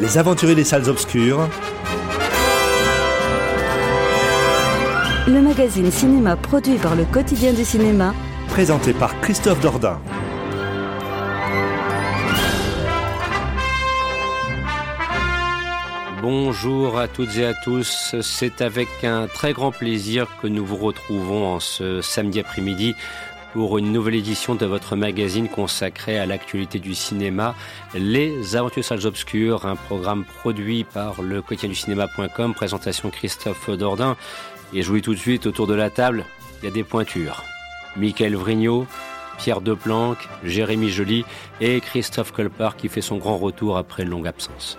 Les aventuriers des salles obscures. Le magazine cinéma produit par le quotidien du cinéma. Présenté par Christophe Dordain. Bonjour à toutes et à tous, c'est avec un très grand plaisir que nous vous retrouvons en ce samedi après-midi pour une nouvelle édition de votre magazine consacré à l'actualité du cinéma, Les Aventures Salles Obscures, un programme produit par le quotidien du cinéma.com, présentation Christophe Dordain. Et je vous dis tout de suite, autour de la table, il y a des pointures. Michael Vrignot, Pierre Deplanque, Jérémy Joly et Christophe Colpart qui fait son grand retour après une longue absence.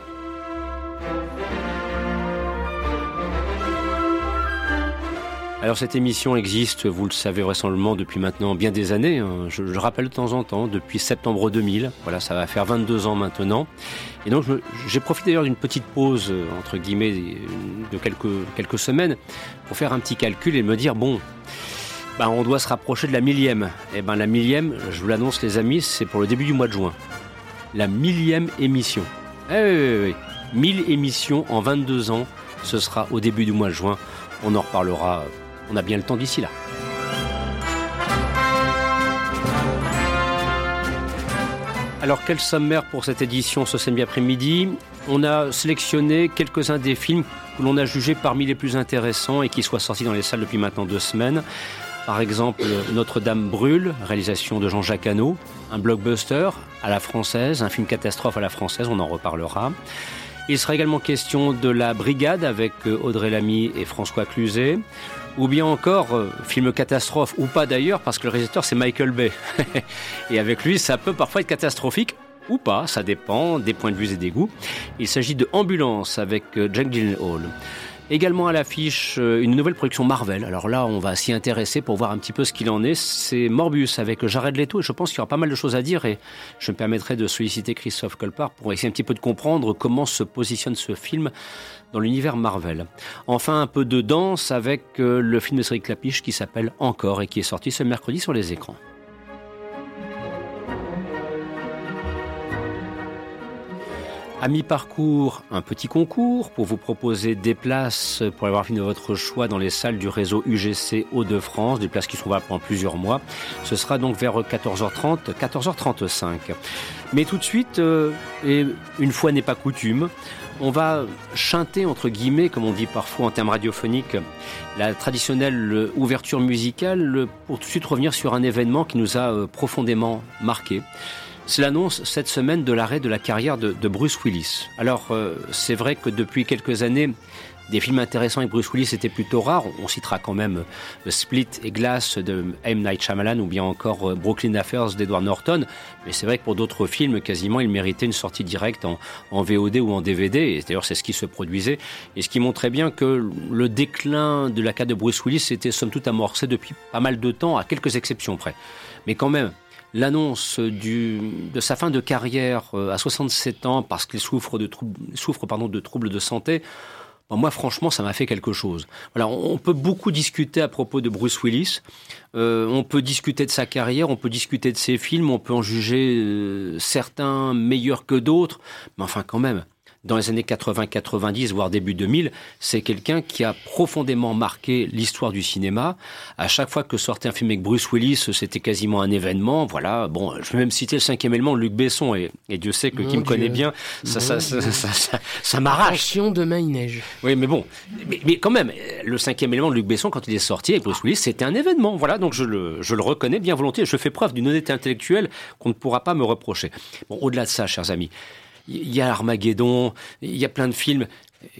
Alors cette émission existe, vous le savez vraisemblablement depuis maintenant bien des années. Hein. Je, le rappelle de temps en temps, depuis septembre 2000. Voilà, ça va faire 22 ans maintenant. Et donc j'ai profité d'ailleurs d'une petite pause euh, entre guillemets de quelques quelques semaines pour faire un petit calcul et me dire bon, ben, on doit se rapprocher de la millième. Et eh ben la millième, je vous l'annonce les amis, c'est pour le début du mois de juin. La millième émission. Eh oui, oui, oui. 1000 émissions en 22 ans, ce sera au début du mois de juin. On en reparlera on a bien le temps d'ici là. Alors, quel sommaire pour cette édition ce samedi après-midi? On a sélectionné quelques-uns des films que l'on a jugés parmi les plus intéressants et qui soient sortis dans les salles depuis maintenant deux semaines. Par exemple, Notre-Dame brûle, réalisation de Jean-Jacques Hano, un blockbuster à la française, un film catastrophe à la française, on en reparlera. Il sera également question de La Brigade avec Audrey Lamy et François Cluzet ou bien encore euh, film catastrophe ou pas d'ailleurs parce que le réalisateur c'est Michael Bay et avec lui ça peut parfois être catastrophique ou pas, ça dépend des points de vue et des goûts. Il s'agit de Ambulance avec euh, Jack Gyllenhaal. Également à l'affiche, euh, une nouvelle production Marvel. Alors là, on va s'y intéresser pour voir un petit peu ce qu'il en est. C'est Morbius avec Jared Leto et je pense qu'il y aura pas mal de choses à dire et je me permettrai de solliciter Christophe Colpart pour essayer un petit peu de comprendre comment se positionne ce film dans l'univers Marvel. Enfin, un peu de danse avec euh, le film de Cédric Clapiche qui s'appelle Encore et qui est sorti ce mercredi sur les écrans. À mi-parcours, un petit concours pour vous proposer des places pour avoir de votre choix dans les salles du réseau UGC Hauts-de-France, des places qui sont valables pendant plusieurs mois. Ce sera donc vers 14h30, 14h35. Mais tout de suite, euh, et une fois n'est pas coutume, on va chanter, entre guillemets, comme on dit parfois en termes radiophoniques, la traditionnelle ouverture musicale pour tout de suite revenir sur un événement qui nous a euh, profondément marqué. C'est l'annonce cette semaine de l'arrêt de la carrière de, Bruce Willis. Alors, euh, c'est vrai que depuis quelques années, des films intéressants avec Bruce Willis c'était plutôt rare. On citera quand même euh, Split et Glass de M. Night Shyamalan ou bien encore euh, Brooklyn Affairs d'Edward Norton. Mais c'est vrai que pour d'autres films, quasiment, il méritait une sortie directe en, en VOD ou en DVD. Et d'ailleurs, c'est ce qui se produisait. Et ce qui montrait bien que le déclin de la carrière de Bruce Willis était somme toute amorcé depuis pas mal de temps, à quelques exceptions près. Mais quand même, l'annonce de sa fin de carrière euh, à 67 ans parce qu'il souffre de, souffre, pardon, de troubles de santé, moi, franchement, ça m'a fait quelque chose. Voilà, on peut beaucoup discuter à propos de Bruce Willis. Euh, on peut discuter de sa carrière, on peut discuter de ses films, on peut en juger euh, certains meilleurs que d'autres. Mais enfin, quand même, dans les années 80-90, voire début 2000, c'est quelqu'un qui a profondément marqué l'histoire du cinéma. À chaque fois que sortait un film avec Bruce Willis, c'était quasiment un événement. Voilà, bon, je vais même citer le cinquième élément de Luc Besson, et, Dieu sait que qui me connaît bien, ça, ça, ça, ça, m'arrache. Demain il neige. Oui, mais bon, mais, quand même, le cinquième élément de Luc Besson, quand il est sorti avec Bruce Willis, c'était un événement. Voilà, donc je le, je le reconnais bien volontiers. Je fais preuve d'une honnêteté intellectuelle qu'on ne pourra pas me reprocher. Bon, au-delà de ça, chers amis, il y a Armageddon, il y a plein de films.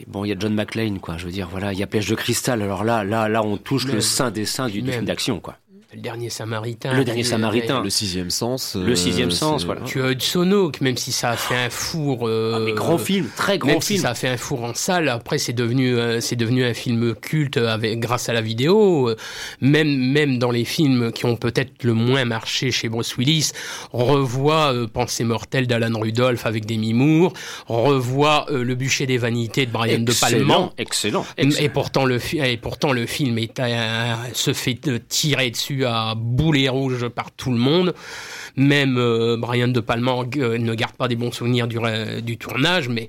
bon, il y a John McClane, quoi. Je veux dire, voilà, il y a Pêche de cristal. Alors là, là, là, on touche le sein des seins du, film d'action, quoi. Le dernier Samaritain. Le dernier Samaritain. Le sixième sens. Le sixième euh, sens, c'est- voilà. Tu as Hudson même si ça a fait un four. euh, Ah, mais grand film, très grand même film. si ça a fait un four en salle, après c'est devenu euh, c'est devenu un film culte avec grâce à la vidéo. Même même dans les films qui ont peut-être le moins marché chez Bruce Willis, on revoit euh, Pensée mortelle d'Alan Rudolph avec Demi Moore, on revoit euh, Le bûcher des vanités de Brian De Palma. excellent, Et, excellent. et pourtant le et pourtant le film est se fait tirer dessus à boulet rouge par tout le monde. Même euh, Brian De Palma euh, ne garde pas des bons souvenirs du, euh, du tournage, mais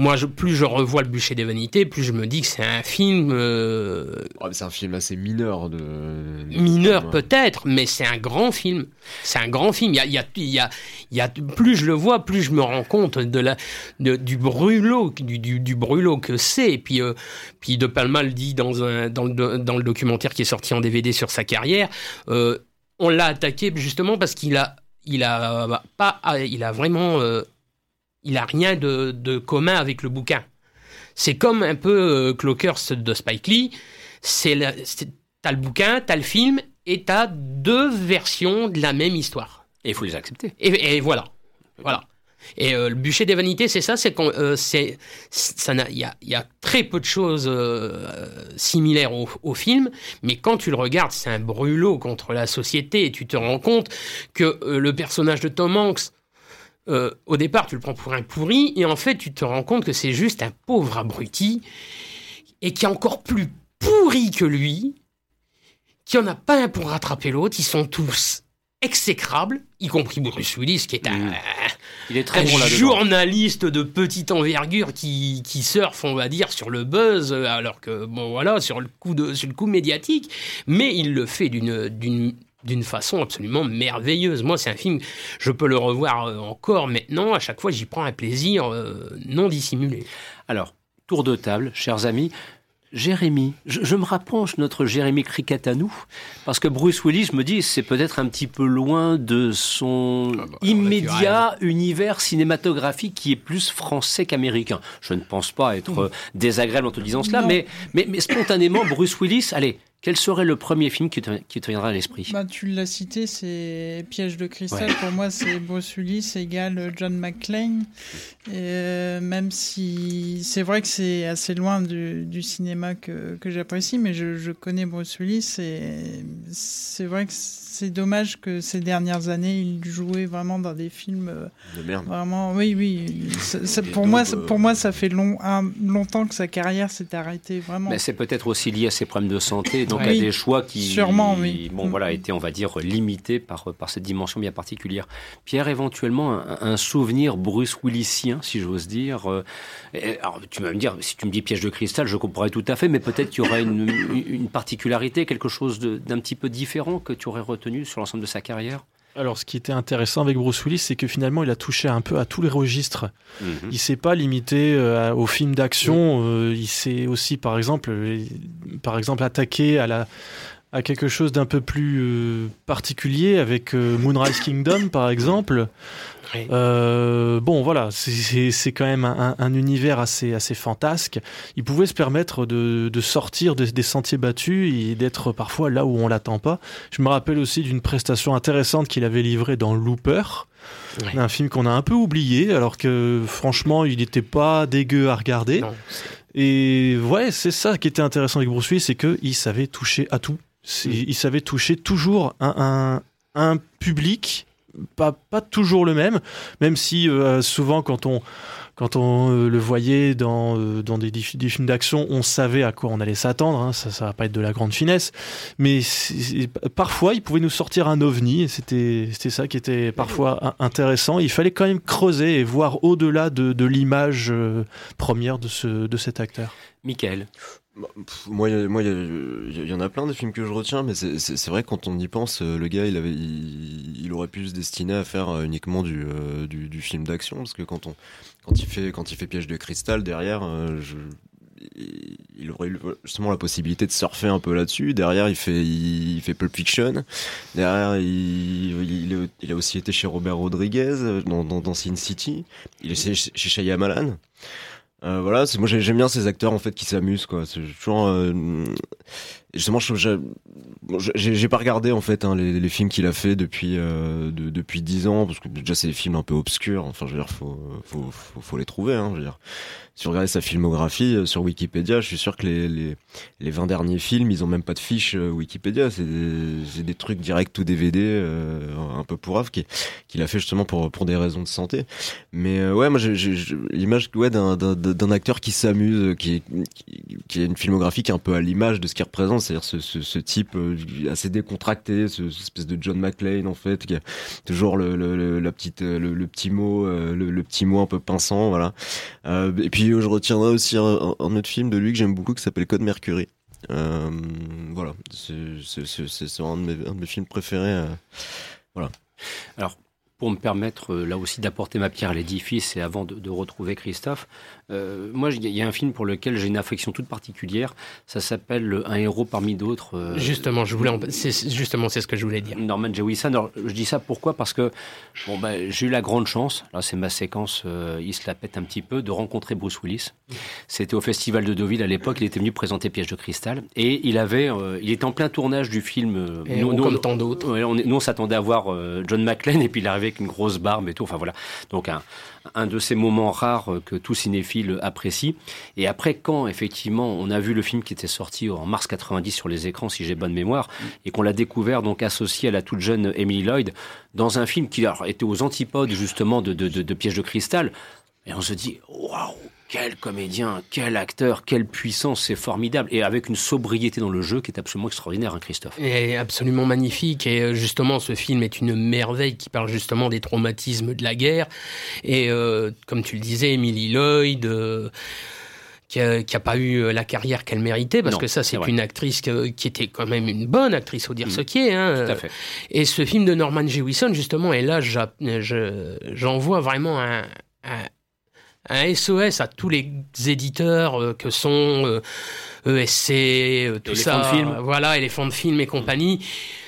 moi, je, plus je revois le bûcher des vanités, plus je me dis que c'est un film euh, mais c'est un film assez mineur de. de- mineur peut-être, mais c'est un grand film. C'est un grand film. Il y a, il y a, il y a, il y a- plus je le vois, plus je me rends compte de la, de- du brûlot, du, du, du brûlot que c'est. Et puis, euh, puis De Palma le dit dans, un, dans, le, dans le documentaire qui est sorti en DVD sur sa carrière. euh, on l'a attaqué justement parce qu'il a, il a bah, pas, il a vraiment, il a rien de, de commun avec le bouquin. C'est comme un peu euh, Clockers de Spike Lee. C'est t'as le bouquin, t'as le film, et t'as deux versions de la même histoire. Et il faut les accepter. Et, et voilà, voilà. Et euh, le bûcher des vanités, c'est ça, c'est qu'on, euh, c'est, ça il y a, il y a très peu de choses euh, similaires au, au film, mais quand tu le regardes, c'est un brûlot contre la société, et tu te rends compte que le personnage de Tom Hanks, euh, au départ, tu le prends pour un pourri, et en fait, tu te rends compte que c'est juste un pauvre abruti, et qui est encore plus pourri que lui, qui en a pas un pour rattraper l'autre, ils sont tous exécrables, y compris Bruce Willis, qui est un. Il est très un bon là-dedans. journaliste de petite envergure qui, qui surfe, on va dire, sur le buzz, alors que, bon voilà, sur le coup, de, sur le coup médiatique, mais il le fait d'une, d'une, façon absolument merveilleuse. Moi, c'est un film, je peux le revoir euh, encore maintenant, à chaque fois, j'y prends un plaisir euh, non dissimulé. Alors, tour de table, chers amis. Jérémy, je, je me rapproche de notre Jérémy Cricket à nous, parce que Bruce Willis je me dit c'est peut-être un petit peu loin de son Ah bah, immédiat univers cinématographique qui est plus français qu'américain. Je ne pense pas être désagréable en te disant cela, mais, mais spontanément, Bruce Willis, allez, quel serait le premier film qui te, qui te viendra à l'esprit? Bah, tu l'as cité, c'est Piège de cristal. Pour moi, c'est Bruce Willis égale John McClane. Et, euh, même si c'est vrai que c'est assez loin du, du cinéma que, que j'apprécie, mais je, je connais Bruce Willis et c'est vrai que c'est dommage que ces dernières années, il jouait vraiment dans des films euh, De merde. vraiment. Oui, oui. Ça- ça- Et pour, donc, moi, euh, ça- pour moi, ça fait long, un- longtemps que sa carrière s'est arrêtée. Vraiment. Mais c'est peut-être aussi lié à ses problèmes de santé, donc à des choix qui, Sûrement, oui. bon, Mm. voilà, étaient, on va dire, limités par, par cette dimension bien particulière. Pierre, éventuellement, un, un souvenir Bruce Willisien, si j'ose dire. euh, alors, tu vas me dire, si tu me dis piège de cristal, je comprendrais tout à fait, mais peut-être qu'il y aurait une, une- particularité, quelque chose d'un petit peu différent que tu aurais retenu sur l'ensemble de sa carrière. Alors, ce qui était intéressant avec Bruce Willis, c'est que finalement, il a touché un peu à tous les registres. Mhm. Il s'est pas limité euh, aux films d'action. euh, il s'est aussi, par exemple, euh, par exemple, attaqué à la à quelque chose d'un peu plus particulier avec Moonrise Kingdom, par exemple. Oui. Euh, bon, voilà, c'est- quand même un, un univers assez, assez fantasque. Il pouvait se permettre de, de sortir des, des sentiers battus et d'être parfois là où on l'attend pas. Je me rappelle aussi d'une prestation intéressante qu'il avait livrée dans Looper, un film qu'on a un peu oublié, alors que franchement, il n'était pas dégueu à regarder. Non, Et ouais, c'est ça qui était intéressant avec Bruce Willis, c'est qu'il savait toucher à tout. Mm. Il savait toucher toujours un, un, un public, pas, toujours le même, même si euh, souvent quand on, quand on euh, le voyait dans, euh, dans des, films d'action, on savait à quoi on allait s'attendre, hein, ça, ça va pas être de la grande finesse, mais parfois il pouvait nous sortir un ovni, c'était ça qui était parfois in- intéressant. Il fallait quand même creuser et voir au-delà de, l'image première de, ce, de cet acteur. Michael. Bah, Moi, il moi, y, en a plein des films que je retiens, mais c'est- vrai quand on y pense, euh, le gars, il avait, il, aurait pu se destiner à faire euh, uniquement du, euh, du, du film d'action, parce que quand on, quand il fait, quand il fait Piège de cristal derrière, il- aurait eu justement la possibilité de surfer un peu là-dessus. Derrière, il fait, il, fait Pulp Fiction. Derrière, il, a aussi été chez Robert Rodriguez dans, dans, Sin City. Il est chez, chez. Euh, voilà, c'est moi j'ai- j'aime bien ces acteurs en fait qui s'amusent quoi. C'est toujours euh, justement, j'ai pas regardé en fait hein, les, films qu'il a fait depuis euh, de, depuis dix ans parce que déjà c'est des films un peu obscurs. Enfin, je veux dire, faut faut, faut, les trouver. Hein, je veux dire, si vous regardez sa filmographie euh, sur Wikipédia, je suis sûr que les, les, les 20 derniers films, ils ont même pas de fiche euh, Wikipédia. C'est des, des, trucs direct ou DVD, euh, un peu pourrave, qu'il a fait justement pour, pour des raisons de santé. Mais ouais, moi, l'image ouais, d'un acteur qui s'amuse, qui, qui, a une filmographie qui est un peu à l'image de ce qu'il représente, c'est-à-dire ce, type assez décontracté, ce, ce, espèce de John McClane en fait, qui a toujours le, la petite, le, le petit mot, le, le, petit mot un peu pinçant, voilà. et puis je retiendrai aussi un, autre film de lui que j'aime beaucoup qui s'appelle Code Mercury. Euh, voilà, c'est un, de mes, un de mes films préférés. Euh, voilà. Alors, pour me permettre euh, là aussi d'apporter ma pierre à l'édifice et avant de retrouver Christophe, euh, moi, il y a un film pour lequel j'ai une affection toute particulière. Ça s'appelle Un héros parmi d'autres. Euh, justement, je voulais, c'est, justement, c'est ce que je voulais dire. Norman Jewison. Alors, je dis ça pourquoi? Parce que bon, ben, j'ai eu la grande chance. Là, c'est ma séquence. Euh, il se la pète un petit peu de rencontrer Bruce Willis. C'était au Festival de Deauville à l'époque. Il était venu présenter Piège de cristal et il avait, il était en plein tournage du film. Et nous, comme tant d'autres. nous, on s'attendait à voir John McClane et puis il arrivait avec une grosse barbe et tout. Enfin voilà. Donc un, un de ces moments rares que tout cinéphile apprécie. Et après, quand effectivement on a vu le film qui était sorti en mars 90 sur les écrans, si j'ai bonne mémoire, et qu'on l'a découvert donc associé à la toute jeune Emily Lloyd dans un film qui était aux antipodes justement de, de, de, de Piège de cristal, et on se dit waouh quel comédien, quel acteur, quelle puissance, c'est formidable. Et avec une sobriété dans le jeu qui est absolument extraordinaire, hein, Christophe. Et absolument magnifique. Et euh, justement, ce film est une merveille qui parle justement des traumatismes de la guerre. Et euh, comme tu le disais, Emily Lloyd. Euh, qui n'a a pas eu la carrière qu'elle méritait, parce que ça, c'est une actrice qui était quand même une bonne actrice, faut dire mm. ce qui est. Hein. Tout à fait. Et ce film de Norman Jewison, justement, et là, j'en vois vraiment un, un un SOS à tous les éditeurs euh, que sont ESC, euh, e euh, tout ça, de film. voilà, éléphants de film et compagnie,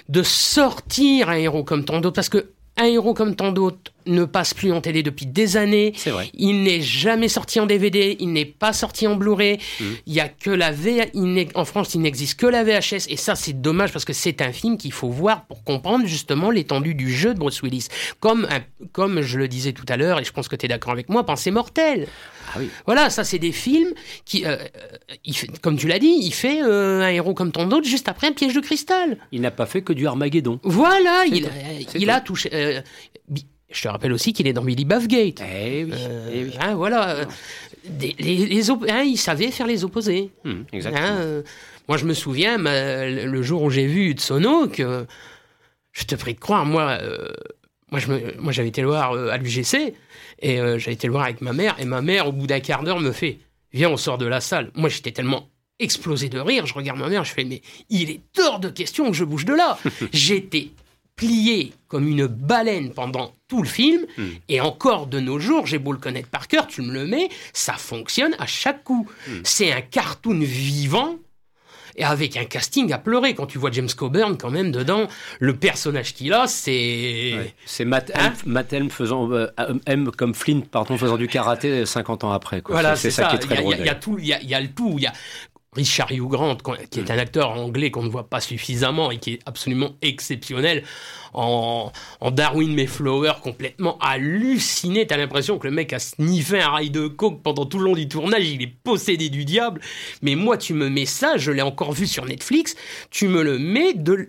de sortir un héros comme tant d'autres, parce que un héros comme tant d'autres ne passe plus en télé depuis des années. C'est vrai. Il n'est jamais sorti en DVD, il n'est pas sorti en Blu-ray. Mmh. Il y a que la V, en France, il n'existe que la VHS et ça c'est dommage parce que c'est un film qu'il faut voir pour comprendre justement l'étendue du jeu de Bruce Willis. Comme comme je le disais tout à l'heure et je pense que tu es d'accord avec moi, Pensée mortelle. Ah oui. Voilà, ça c'est des films qui, euh, il fait, comme tu l'as dit, il fait euh, un héros comme tant d'autres juste après un piège de cristal. Il n'a pas fait que du Armageddon. Voilà, il, il a touché. Euh, je te rappelle aussi qu'il est dans Billy Buffgate. Eh oui. Euh, eh oui. Hein, voilà. Des, les, les hein, il savait faire les opposés. Exactement. Hein, euh, moi, je me souviens, ma, le jour où j'ai vu Tsono, que je te prie de croire, moi, euh, moi, j'avais été le voir euh, à l'UGC et euh, j'avais été le voir avec ma mère. Et ma mère, au bout d'un quart d'heure, me fait Viens, on sort de la salle. Moi, j'étais tellement explosé de rire. Je regarde ma mère, je fais Mais il est hors de question que je bouge de là. J'étais plié comme une baleine pendant tout le film, Hmm. et encore de nos jours, j'ai beau le connaître par cœur, tu me le mets, ça fonctionne à chaque coup. Hmm. C'est un cartoon vivant, et avec un casting à pleurer. Quand tu vois James Coburn, quand même, dedans, le personnage qu'il a, c'est... Ouais. C'est Matt, Hein Helm- Matt Helm faisant euh, M comme Flint, pardon, faisant du karaté 50 ans après. Quoi. Voilà, c'est ça, ça. qui est Il très y a- drôle. il y, a- il y a tout, il y a, il y a le tout. Il y a Richard Hugh Grant, qui est un acteur anglais qu'on ne voit pas suffisamment et qui est absolument exceptionnel en, en Darwin Mayflower, complètement halluciné. T'as l'impression que le mec a sniffé un rail de coke pendant tout le long du tournage. Il est possédé du diable. Mais moi, tu me mets ça, je l'ai encore vu sur Netflix. Tu me le mets de,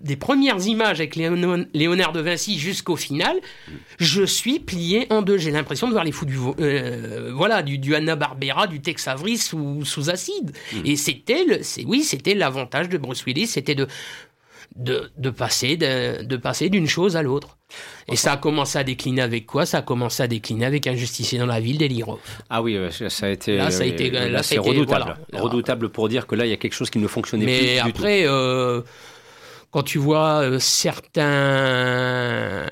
des premières images avec Léon- Léonard de Vinci jusqu'au final. Je suis plié en deux. J'ai l'impression de voir les fous du, euh, voilà, du, du Hanna Barbera, du Tex Avery sous, sous acide. Et c'était, le, c'est, oui, c'était l'avantage de Bruce Willis, c'était de, de, de passer, de, de passer d'une chose à l'autre. Et ça a commencé à décliner avec quoi? Ça a commencé à décliner avec un justicier dans la ville d'Eliro. Ah oui, ça a été. Là, ça a été- là, là, ça c'est redoutable. voilà. Redoutable pour dire que là, il y a quelque chose qui ne fonctionnait plus. Mais du après, euh, quand tu vois euh, certains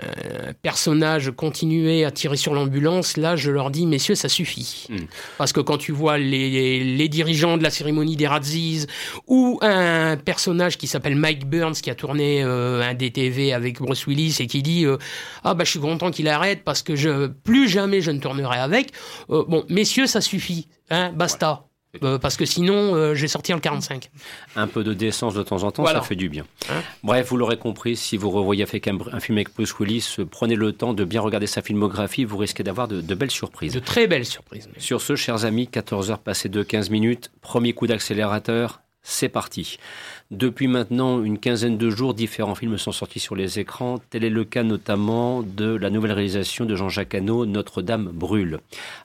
personnages continuer à tirer sur l'ambulance, là, je leur dis, messieurs, ça suffit. Mm. Parce que quand tu vois les, les dirigeants de la cérémonie des Razzies ou un personnage qui s'appelle Mike Burns qui a tourné euh, un DTV avec Bruce Willis et qui dit euh, ah bah je suis content qu'il arrête parce que je plus jamais je ne tournerai avec. Euh, bon, messieurs, ça suffit, hein, basta. Euh, parce que sinon, euh, j'ai sorti le 45. Un peu de décence de temps en temps, Voilà. ça fait du bien. Hein Bref, vous l'aurez compris, si vous revoyez avec un, un film avec Bruce Willis, euh, prenez le temps de bien regarder sa filmographie, vous risquez d'avoir de, de belles surprises. De très belles surprises. Sur ce, chers amis, 14 heures passées de 15 minutes, premier coup d'accélérateur, c'est parti. Depuis maintenant une quinzaine de jours, différents films sont sortis sur les écrans. Tel est le cas notamment de la nouvelle réalisation de Jean-Jacques Hano, Notre-Dame brûle.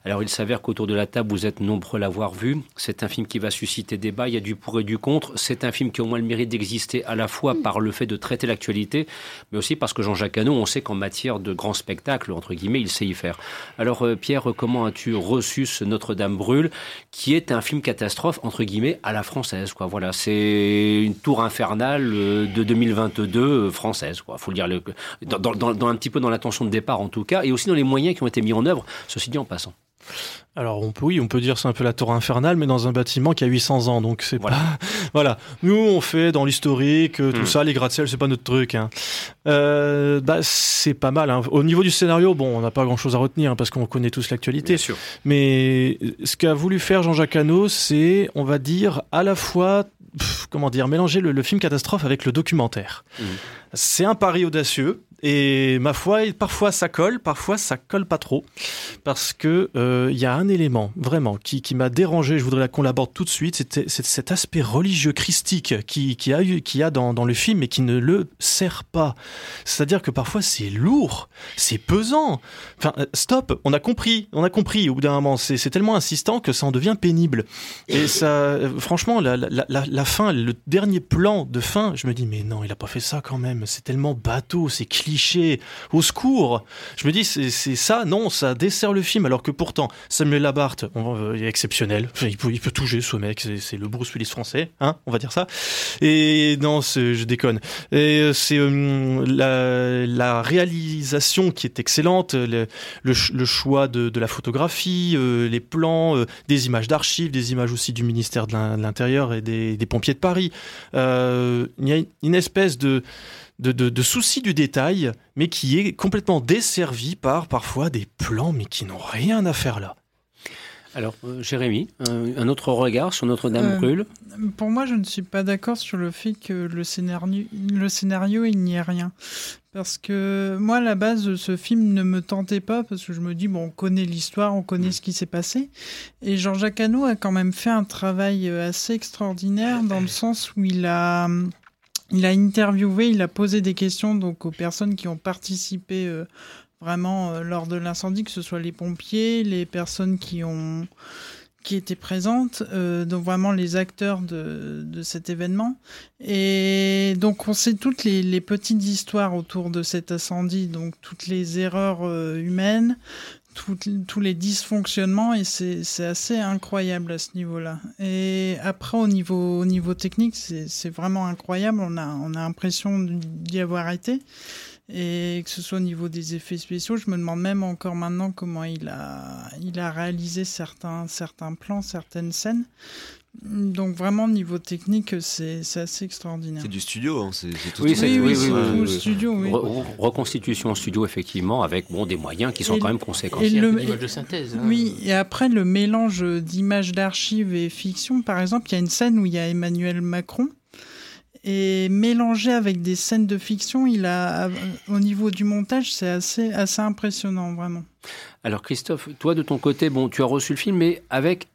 Alors il s'avère qu'autour de la table, vous êtes nombreux à l'avoir vu. C'est un film qui va susciter débat, il y a du pour et du contre. C'est un film qui a au moins le mérite d'exister à la fois par le fait de traiter l'actualité, mais aussi parce que Jean-Jacques Hano, on sait qu'en matière de grand spectacle, entre guillemets, il sait y faire. Alors euh, Pierre, comment as-tu reçu ce Notre-Dame brûle, qui est un film catastrophe, entre guillemets, à la française quoi. Voilà, c'est une tour infernale euh, de 2022 euh, française, quoi. Faut le dire, le- dans, dans- dans- dans un petit peu dans l'intention de départ en tout cas, et aussi dans les moyens qui ont été mis en œuvre. Ceci dit en passant. Alors on peut, oui, on peut dire c'est un peu la tour infernale, mais dans un bâtiment qui a 800 ans, donc c'est Voilà. pas. Voilà. Nous on fait dans l'historique, euh, tout Hmm. ça, les gratte-ciel, c'est pas notre truc. Hein. Euh, bah c'est pas mal. hein. Au niveau du scénario, bon, on n'a pas grand-chose à retenir hein, parce qu'on connaît tous l'actualité. Mais ce qu'a voulu faire Jean-Jacques Hano, c'est, on va dire, à la fois, pff, comment dire, mélanger le, le film catastrophe avec le documentaire. Mhm. C'est un pari audacieux. Et ma foi, parfois ça colle, parfois ça colle pas trop, parce que euh, il y a un élément vraiment qui, qui m'a dérangé. Je voudrais qu'on l'aborde tout de suite. C'est cet aspect religieux christique qui, qui a eu, qui a dans, dans le film et qui ne le sert pas. C'est-à-dire que parfois c'est lourd, c'est pesant. Enfin, euh, stop, on a compris, on a compris. Au bout d'un moment, c'est c'est tellement insistant que ça en devient pénible. Et ça, euh, franchement, la, la, la, la fin, le dernier plan de fin, je me dis mais non, il a pas fait ça quand même. C'est tellement bateau, c'est cliché. Au secours. Je me dis c'est ça, non, ça dessert le film. Alors que pourtant Samuel Labarthe, euh, il est exceptionnel. Il peut, il peut tout jouer ce mec. C'est le Bruce Willis français, hein, on va dire ça. Et non, je déconne. Et euh, c'est euh, la, réalisation qui est excellente, le, le, ch- le choix de, la photographie, les plans, des images d'archives, des images aussi du ministère de l'In- de l'Intérieur et des, pompiers de Paris. Il y a une espèce de, de, de, de souci du détail, mais qui est complètement desservi par parfois des plans, mais qui n'ont rien à faire là. Alors, euh, Jérémy, un, un autre regard sur Notre-Dame Euh, brûle? Pour moi, je ne suis pas d'accord sur le fait que le scénario, le scénario, il n'y ait rien. Parce que moi, à la base, ce film ne me tentait pas, parce que je me dis, bon, on connaît l'histoire, on connaît ce qui s'est passé. Et Jean-Jacques Hano a quand même fait un travail euh, assez extraordinaire, dans le sens où il a, il a interviewé, il a posé des questions donc, aux personnes qui ont participé euh, vraiment euh, lors de l'incendie, que ce soit les pompiers, les personnes qui ont qui étaient présentes, euh, donc vraiment les acteurs de, de cet événement. Et donc on sait toutes les, petites histoires autour de cet incendie, donc toutes les erreurs humaines, toutes- tous les dysfonctionnements, et c'est assez incroyable à ce niveau-là. Et après au niveau, au niveau technique, c'est vraiment incroyable, on a, on a l'impression d'y avoir été. Et que ce soit au niveau des effets spéciaux, je me demande même encore maintenant comment il a, il a réalisé certains, certains plans, certaines scènes. Donc vraiment, au niveau technique, c'est c'est assez extraordinaire. C'est du studio, hein, c'est tout Oui, c'est- Oui, oui, oui, studio, oui. Re- re- reconstitution en studio, effectivement, avec bon, des moyens qui sont Et quand même conséquents. et le- de synthèse. hein. Oui, et après le mélange d'images d'archives et fiction, par exemple, il y a une scène où il y a Emmanuel Macron. Et mélangé avec des scènes de fiction, il a, au niveau du montage, c'est assez, assez impressionnant, vraiment. Alors Christophe, toi de ton côté, bon, tu as reçu le film, mais avec,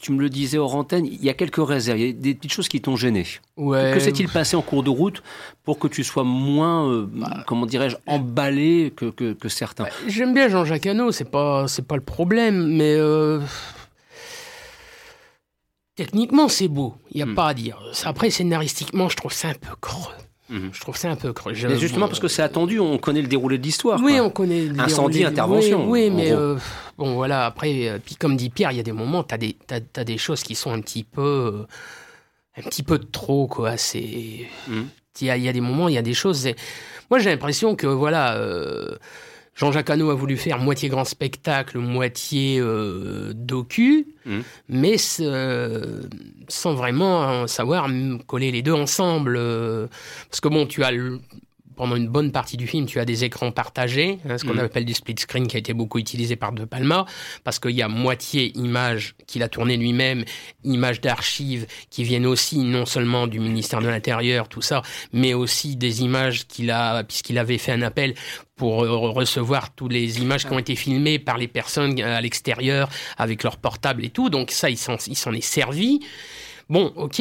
tu me le disais hors antenne, il y a quelques réserves, il y a des petites choses qui t'ont gêné. Ouais. que s'est-il passé en cours de route pour que tu sois moins, euh, comment dirais-je, emballé que, que, que certains? J'aime bien Jean-Jacques Hano, c'est pas c'est pas le problème, mais euh, techniquement c'est beau, il y a Hmm. pas à dire. Après scénaristiquement, je trouve ça un peu creux. Mhm. Je trouve ça un peu creux. Mais justement parce que c'est attendu, on connaît le déroulé de l'histoire. Oui, quoi. on connaît. le Incendie, déroulé- intervention, Oui, mais euh, bon, voilà. Après, euh, puis comme dit Pierre, il y a des moments, t'as des, t'as, t'as des choses qui sont un petit peu, euh, un petit peu de trop, quoi. C'est, Mhm. il y a, il y a des moments, il y a des choses. c'est- Moi, j'ai l'impression que voilà. euh, Jean-Jacques Hano a voulu faire moitié grand spectacle, moitié euh, docu, Mhm. mais euh, sans vraiment savoir coller les deux ensemble. euh, parce que bon, tu as pendant une bonne partie du film, tu as des écrans partagés, hein, ce qu'on Mhm. appelle du split screen, qui a été beaucoup utilisé par De Palma, parce qu'il y a moitié images qu'il a tournées lui-même, images d'archives qui viennent aussi non seulement du ministère de l'Intérieur, tout ça, mais aussi des images qu'il a, puisqu'il avait fait un appel pour recevoir toutes les images qui ont été filmées par les personnes euh, à l'extérieur avec leur portable et tout. Donc ça, il s'en est servi. Bon, ok.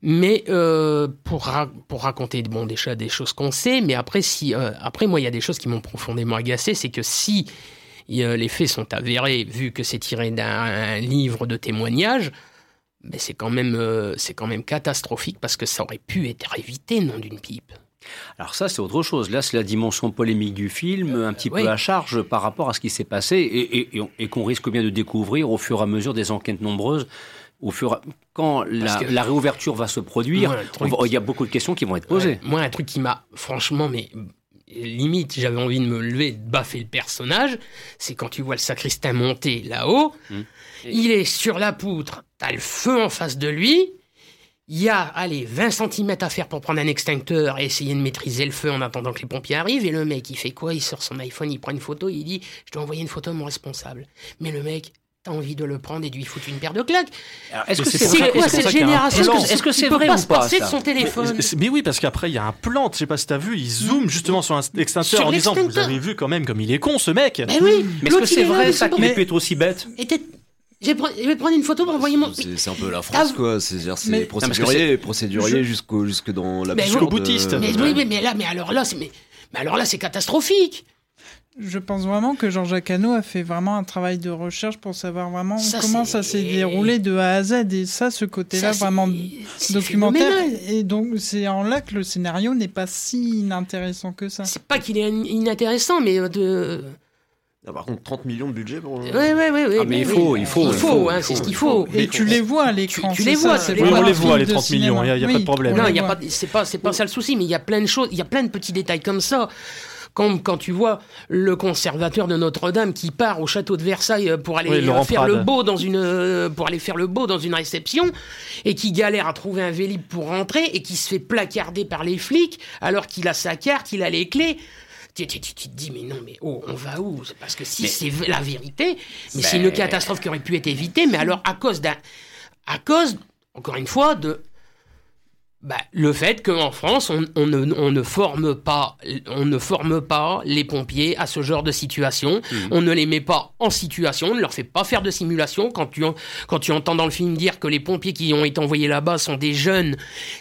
Mais euh, pour, ra- pour raconter bon, déjà des choses qu'on sait, mais après, si, euh, après moi, il y a des choses qui m'ont profondément agacé, c'est que si euh, les faits sont avérés, vu que c'est tiré d'un un livre de témoignages, mais c'est quand, même, c'est quand même catastrophique parce que ça aurait pu être évité, non d'une pipe. Alors ça, c'est autre chose. Là, c'est la dimension polémique du film, un petit Oui. peu à charge par rapport à ce qui s'est passé et, et- et on- et qu'on risque bien de découvrir au fur et à mesure des enquêtes nombreuses. Au fur quand la, Parce que- la réouverture va se produire, truc- il y a beaucoup de questions qui vont être posées. Ouais, moi, un truc qui m'a, franchement, mais limite, j'avais envie de me lever, de baffer le personnage, c'est quand tu vois le sacristain monter là-haut, Hmm. il est sur la poutre, t'as le feu en face de lui, il y a, allez, 20 cm à faire pour prendre un extincteur et essayer de maîtriser le feu en attendant que les pompiers arrivent, et le mec, il fait quoi? Il sort son iPhone, il prend une photo, il dit, je dois envoyer une photo à mon responsable. Mais le mec... T'as envie de le prendre et de lui foutre une paire de claques. Est-ce Mais que c'est que- quoi cette génération Est-ce que c'est vrai pas ou pas, passer de son téléphone Mais, mais oui, parce qu'après, il y a un plan. Je sais pas si t'as vu, il zoome justement sur un extincteur en disant Vous avez vu quand même comme il est con ce mec. Ben oui, Mais est-ce que c'est est vrai mais ça qu'il peut être aussi bête Je vais, prendre une photo pour envoyer mon. C'est un peu la France, Ah, quoi. C'est-à-dire, c'est mais- procédurier, procédurier jusqu'au jusque dans la Mais Jusqu'au boutiste. Mais, oui, mais, mais là, mais alors là, c'est mais, mais alors là, c'est catastrophique. Je pense vraiment que Jean-Jacques Hano a fait vraiment un travail de recherche pour savoir vraiment Ça, comment ça s'est déroulé de A à Z. Et ça, ce côté-là, vraiment documentaire. phénoménal. Et donc, c'est en là que le scénario n'est pas si inintéressant que ça. C'est pas qu'il est in- inintéressant, mais euh, de. Ah, par contre, 30 millions de budget pour. Ouais, ouais. Ah, mais il oui. faut, il faut, Il faut, hein, c'est ce qu'il il faut. Et tu les vois à l'écran. tu les vois, c'est un On les voit, les de 30 millions, il y a- il y a pas de problème. on Non, c'est pas, c'est pas ça le souci, mais il y a plein de choses, il y a plein de petits détails comme ça. Comme quand tu vois le conservateur de Notre-Dame qui part au château de Versailles pour aller Oui, euh, faire Prade. le beau dans une, euh, pour aller faire le beau dans une réception et qui galère à trouver un vélib pour rentrer et qui se fait placarder par les flics alors qu'il a sa carte, il a les clés. Tu, tu- tu- tu te dis, mais non, mais oh, on va où? C'est Parce que si c'est la vérité, mais c'est Ben- une catastrophe qui aurait pu être évitée, mais alors à cause d'un. À cause, encore une fois, de. Bah, le fait qu'en France, on, on ne, on, ne forme pas, on ne forme pas les pompiers à ce genre de situation. On ne les met pas en situation, on ne leur fait pas faire de simulation. Quand tu, en- quand tu entends dans le film dire que les pompiers qui ont été envoyés là-bas sont des jeunes,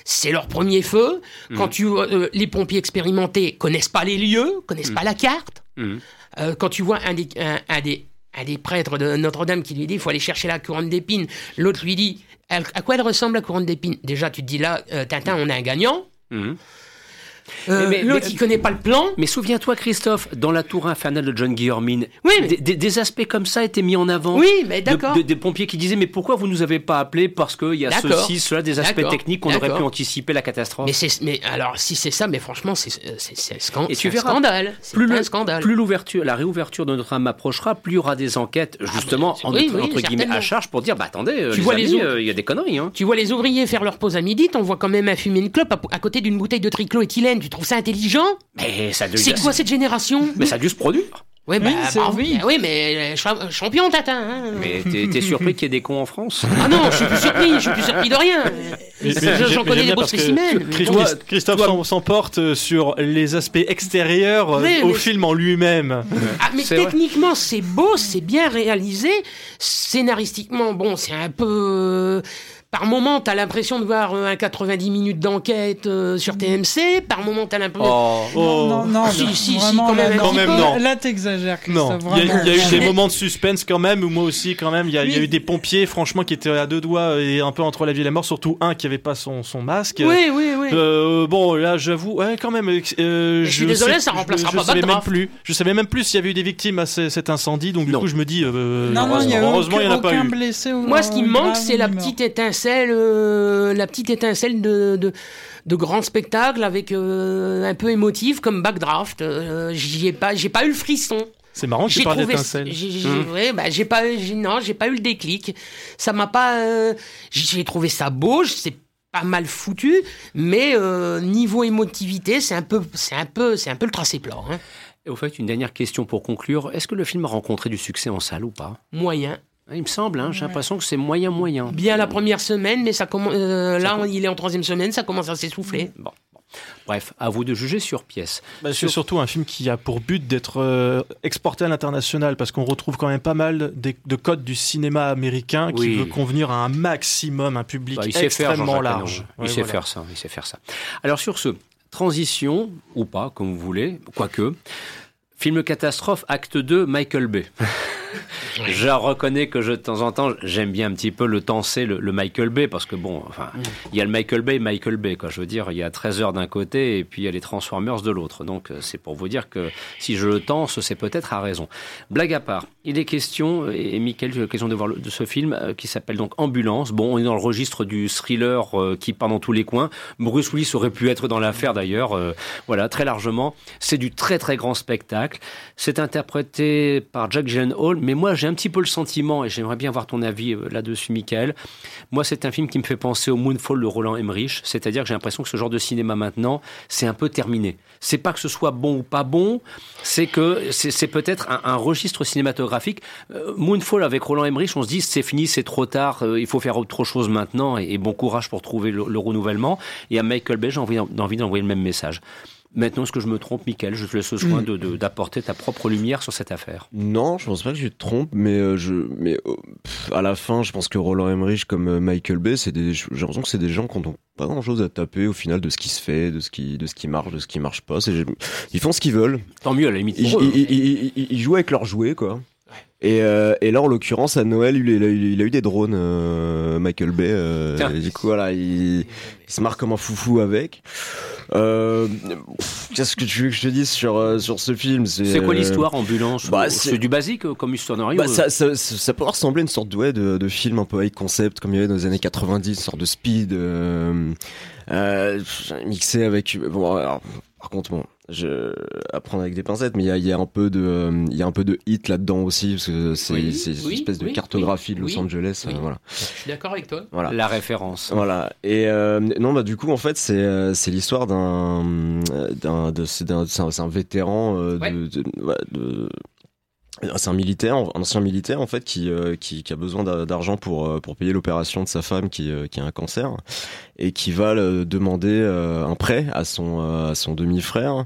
c'est leur premier feu. Quand tu, euh, les pompiers expérimentés connaissent pas les lieux, connaissent pas la carte. Mhm. Euh, quand tu vois un des, un, un des, un des prêtres de Notre-Dame qui lui dit il faut aller chercher la couronne d'épines, l'autre lui dit à quoi elle ressemble la couronne d'épines? Déjà, tu te dis là, euh, Tintin, on a un gagnant. Mhm. Euh, l'autre, il connaît pas le plan. Mais souviens-toi, Christophe, dans la tour infernale de John Guillermin, Oui, mais- des, aspects comme ça étaient mis en avant. Oui, mais d'accord. de- des pompiers qui disaient mais pourquoi vous nous avez pas appelés parce qu'il y a ceci, cela, des aspects techniques qu'on aurait pu anticiper la catastrophe. Mais, alors, si c'est ça, mais franchement, c'est, scan- un scandale. Plus un le- scandale. Plus l'ouverture, la réouverture de notre âme approchera, plus il y aura des enquêtes justement mais- en- oui, oui, entre guillemets à charge pour dire bah attendez, euh, Tu les vois amis, les euh, il y a des conneries. Hein. Tu vois les ouvriers faire leur pause à midi, t'en vois quand même fumer une clope à, à côté d'une bouteille de Tu trouves ça intelligent Mais ça C'est quoi cette génération Mais ça a dû se produire. Ouais, bah, Oui, oui. oui, mais euh, cha- champion, Tintin. hein. Mais t'es t'es surpris qu'il y ait des cons en France Ah non, je suis plus surpris, je suis plus surpris de rien. Mais- J'en- mais J'en j'aime connais des beaux spécimens. Christophe s'en- s'emporte euh, sur les aspects extérieurs euh, Oui, au mais- film en lui-même. Ah, mais C'est vrai. techniquement, c'est beau, c'est bien réalisé. Scénaristiquement, bon, c'est un peu. Par moment, t'as l'impression de voir euh, un 90 minutes d'enquête euh, sur TMC. Par moment, t'as l'impression. Oh, Oh. Non, non, Si, non, si, si, vraiment, quand même là, Quand même, non. Là, t'exagères, Non, il y, a- y eu des moments de suspense quand même, où moi aussi quand même, il y, a y eu des pompiers franchement qui étaient à deux doigts et un peu entre la vie et la mort, surtout un qui avait pas son, son masque. Oui, oui, oui. Euh, bon, là, j'avoue, ouais, quand même. euh, je suis désolé, ça remplacera je, pas je savais même plus. Je savais même plus s'il y avait eu des victimes à ce- cet incendie, donc du Non. coup, je me dis, euh, heureusement, il y en a pas aucun eu. Moi, ce qui manque, c'est la petite étincelle, euh, la petite étincelle de, de, de grand spectacle avec euh, un peu émotif comme Backdraft. Euh, j'y ai pas, j'ai pas eu le frisson. C'est marrant que tu J'ai parles trouvé, d'étincelle. j'ai, j'ai- ouais, bah, j'ai pas, j'ai- non, j'ai pas eu le déclic. Ça m'a pas, euh, j'ai trouvé ça beau. Sais pas mal foutu, mais euh, niveau émotivité, c'est un peu, c'est un peu, c'est un peu le tracé plat. Hein. Et au fait, une dernière question pour conclure. Est-ce que le film a rencontré du succès en salle ou pas? Moyen. Il me semble, hein, j'ai l'impression que c'est moyen moyen. Bien la première semaine, mais ça commence. euh, là, il est en troisième semaine, ça commence à s'essouffler. Bon. bon. Bref, à vous de juger sur pièce. Bah, c'est surtout un film qui a pour but d'être euh, exporté à l'international parce qu'on retrouve quand même pas mal de codes du cinéma américain qui veut convenir à un maximum un public Bah, il sait faire, extrêmement Jean-Jacques large. Il sait voilà. faire ça, il sait faire ça. Alors sur ce, transition, ou pas, comme vous voulez, quoique, film catastrophe, acte 2, Michael Bay. Je reconnais que je, de temps en temps, j'aime bien un petit peu le tenser, le, le Michael Bay, parce que bon, enfin, il y a le Michael Bay, Michael Bay, quoi. Je veux dire, il y a 13 heures d'un côté et puis il y a les Transformers de l'autre. Donc, euh, c'est pour vous dire que si je le tense, c'est peut-être à raison. Blague à part, il est question, et et Mickaël, j'ai eu l'occasion de voir le- de ce film, euh, qui s'appelle donc Ambulance. Bon, on est dans le registre du thriller euh, qui part dans tous les coins. Bruce Willis aurait pu être dans l'affaire d'ailleurs, euh, voilà, très largement. C'est du très très grand spectacle. C'est interprété par Jack Gyllenhaal, mais moi j'ai un petit peu le sentiment, et j'aimerais bien avoir ton avis euh, là-dessus, Michael. Moi, c'est un film qui me fait penser au Moonfall de Roland Emmerich, c'est-à-dire que j'ai l'impression que ce genre de cinéma maintenant, c'est un peu terminé. C'est pas que ce soit bon ou pas bon, c'est que c'est peut-être un, registre cinématographique. Euh, Moonfall avec Roland Emmerich, on se dit c'est fini, c'est trop tard, euh, il faut faire autre chose maintenant, et, bon courage pour trouver le, le renouvellement. Et à Michael Bay, j'ai envie d'envoyer le même message. Maintenant, est-ce que je me trompe, Michael? Je te laisse le soin de- de- d'apporter ta propre lumière sur cette affaire. Non, je pense pas que je te trompe, mais euh, je, mais euh, pff, à la fin, je pense que Roland Emmerich comme euh, Michael Bay, c'est des, j'ai l'impression que c'est des gens qui n'ont pas grand chose à taper au final de ce qui se fait, de ce qui, de ce qui marche, de ce qui marche pas. Ils font ce qu'ils veulent. Tant mieux, à la limite. Ils, pour eux. ils- ils- ils- ils jouent avec leurs jouets, quoi. Et, euh, et là, en l'occurrence, à Noël, il, a- il a, il a eu des drones, euh, Michael Bay. euh, et du coup, voilà, il, il se marre comme un foufou avec. Euh, Qu'est-ce que tu veux que je te dise sur, euh, sur ce film? C'est quoi euh, l'histoire, ambulance bah, c'est- du basique comme scénario bah, ça, ça, ça, peut ressembler à une sorte de, ouais, de, de film un peu high concept comme il y avait dans les années 90, une sorte de speed euh, euh, mixé avec bon alors, par contre bon je à prendre avec des pincettes mais il y a, il y a un peu de euh, il y a un peu de hit là-dedans aussi parce que c'est Oui, c'est une oui, espèce de oui, cartographie de Los oui, Angeles oui. euh, voilà Je suis d'accord avec toi. voilà La référence. voilà. Et euh, non, bah du coup, en fait, c'est euh, c'est l'histoire d'un d'un de c'est un, c'est un vétéran euh, Ouais. de, de, ouais, de- c'est un militaire, un ancien militaire en fait qui euh, qui, qui a besoin d'a- d'argent pour euh, pour payer l'opération de sa femme qui euh, qui a un cancer et qui va le demander un prêt à son à son demi-frère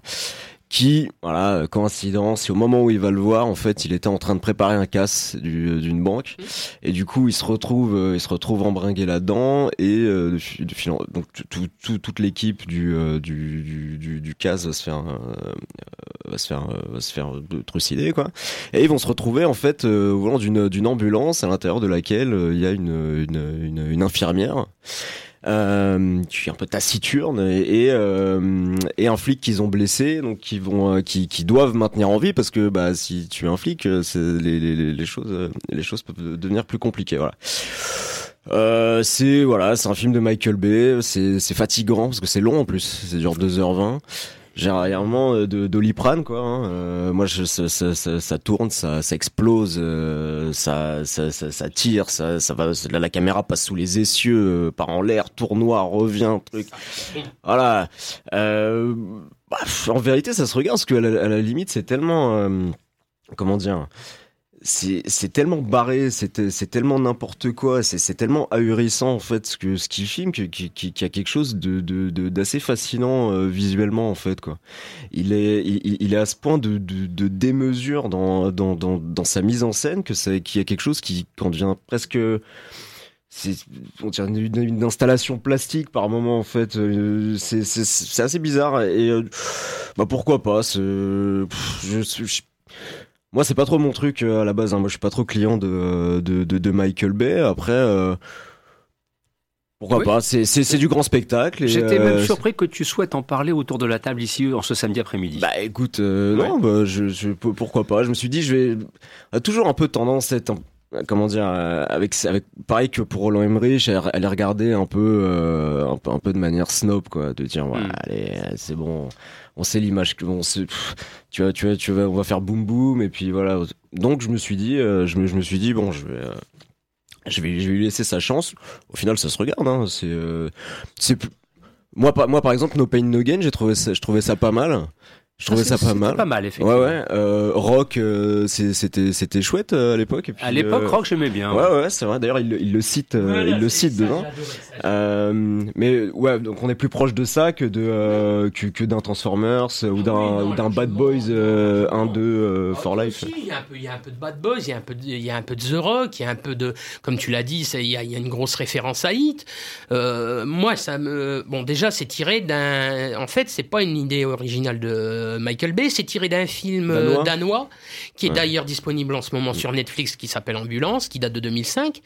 qui, voilà, coïncidence, et au moment où il va le voir, en fait, il était en train de préparer un casse du- d'une banque, et du coup, il se retrouve, euh, il se retrouve embringué là-dedans, et euh, de, de donc tout- tout- tout- toute l'équipe du, euh, du, du, du, du casse va se faire, euh, va se faire, euh, va se faire euh, trucider, quoi. Et ils vont se retrouver en fait euh, au volant d'une d'une ambulance à l'intérieur de laquelle euh, il y a une, une, une, une infirmière euh, qui est un peu taciturne et, et, euh, et un flic qu'ils ont blessé donc qui vont euh, qui, qui doivent maintenir en vie parce que bah si tu es un flic euh, les, les, les choses euh, les choses peuvent devenir plus compliquées voilà. Euh, c'est voilà c'est un film de Michael Bay c'est c'est fatigant parce que c'est long en plus c'est dure 2h20 j'ai rarement euh, de doliprane quoi hein. Euh, moi je, ça, ça, ça, ça tourne ça, ça explose euh, ça, ça, tire ça, ça va la, la caméra passe sous les essieux euh, part en l'air tournoie revient truc voilà euh, bah, en vérité ça se regarde parce que à la, à la limite c'est tellement euh, comment dire c'est tellement barré, c'est tellement n'importe quoi, c'est tellement ahurissant en fait ce qu'il filme qu'il qu'il y a quelque chose d'assez fascinant euh, visuellement en fait. Il est à ce point de démesure dans sa mise en scène que c'est qu'il y a quelque chose qui quand devient presque on dirait une, installation plastique par moment en fait Euh, c'est assez bizarre et euh, bah pourquoi pas moi, c'est pas trop mon truc euh, à la base. hein. Moi, je suis pas trop client de, de, de, de Michael Bay. Après, euh, pourquoi Oui. pas? C'est du grand spectacle. J'étais euh, même surpris que tu souhaites en parler autour de la table ici en ce samedi après-midi. Bah écoute, euh, non, bah, je, je, pourquoi pas? Je me suis dit, je vais a toujours un peu tendance à être, comment dire, euh, avec, avec pareil que pour Roland Emmerich, à les regarder un peu, euh, un peu, un peu de manière snob, quoi, de dire, ouais, Mm. allez, euh, c'est bon, on sait l'image que, on sait, pff, tu vois, tu vois, tu vas, on va faire boum boum, et puis voilà. Donc je me suis dit, euh, je me, je me suis dit, bon, je vais. euh, Je vais, je vais lui laisser sa chance. Au final, ça se regarde. Hein. C'est, euh, c'est moi, par- moi, par exemple, No Pain No Gain, j'ai trouvé ça, je trouvais ça pas mal. Je trouvais Ah, ça pas c'était mal. pas mal, effectivement. Ouais, ouais. Euh, rock, euh, c'était, c'était chouette euh, à l'époque. À l'époque, euh, Rock, j'aimais bien. Ouais, ouais, c'est vrai. D'ailleurs, il, le- il le cite, euh, il le cite dedans. Euh, mais ouais, donc on est plus proche de ça que de euh, que, que d'un Transformers ou d'un ou Bad. Boys euh, 1 2 euh, for Ah, life. Il y, a un peu, il y a un peu de Bad Boys, il y a un peu de, il y a un peu de The Rock, il y a un peu de, comme tu l'as dit, ça- il y, a, il y a une grosse référence à Hit. Euh, moi, ça me, bon, déjà, c'est tiré d'un, en fait, c'est pas une idée originale de Michael Bay, c'est tiré d'un film euh, Danois. danois, qui est Ouais. d'ailleurs disponible en ce moment sur Netflix, qui s'appelle Ambulance, qui date de 2005.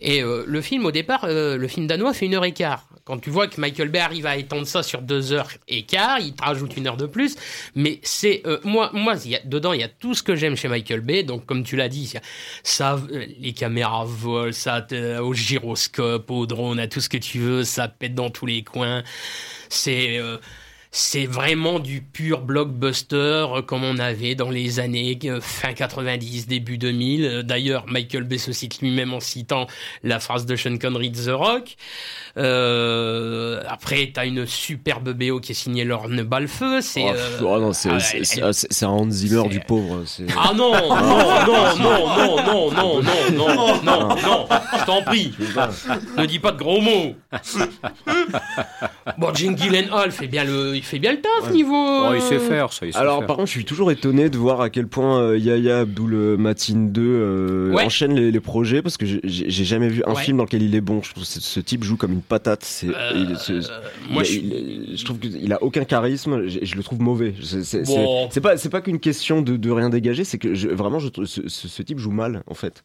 Et euh, le film, au départ, euh, le film danois fait une heure et quart. Quand tu vois que Michael Bay arrive à étendre ça sur deux heures et quart, il te rajoute une heure de plus. Mais c'est euh, moi, moi, il y a, dedans, il y a tout ce que j'aime chez Michael Bay. Donc, comme tu l'as dit, ça, euh, les caméras volent, ça, euh, au gyroscope, au drone, à tout ce que tu veux, ça pète dans tous les coins. C'est euh, c'est vraiment du pur blockbuster euh, comme on avait dans les années euh, fin 90, début 2000. Euh, D'ailleurs, Michael Bay se cite lui-même en citant la phrase de Sean Connery de The Rock. Euh, après, t'as une superbe BO qui est signée Lorne Balfeu. C'est Oh, euh, oh non, c'est ah, c'est un Hans Zimmer du pauvre. ah non, non, non, non, non, non, non, non, non, non, non, je t'en prie, ne dis pas de gros mots. Bon, Jane Gyllenhaal fait bien le, il fait bien le taf niveau. Oh, il sait euh, faire ça. il sait Alors faire. par contre, je suis toujours étonné de voir à quel point euh, Yahya Abdul Matin 2 euh, Ouais. enchaîne les, les projets parce que j'ai- j'ai j'ai jamais vu un Ouais. film dans lequel il est bon. Je trouve que ce, type joue comme une patate. C'est, Euh, il- ce- moi, il- je il- je trouve qu'il a aucun charisme. Je, je le trouve mauvais. C'est c'est- c'est- Bon. c'est pas c'est pas qu'une question de, de rien dégager. C'est que je, vraiment, je ce, ce type joue mal en fait.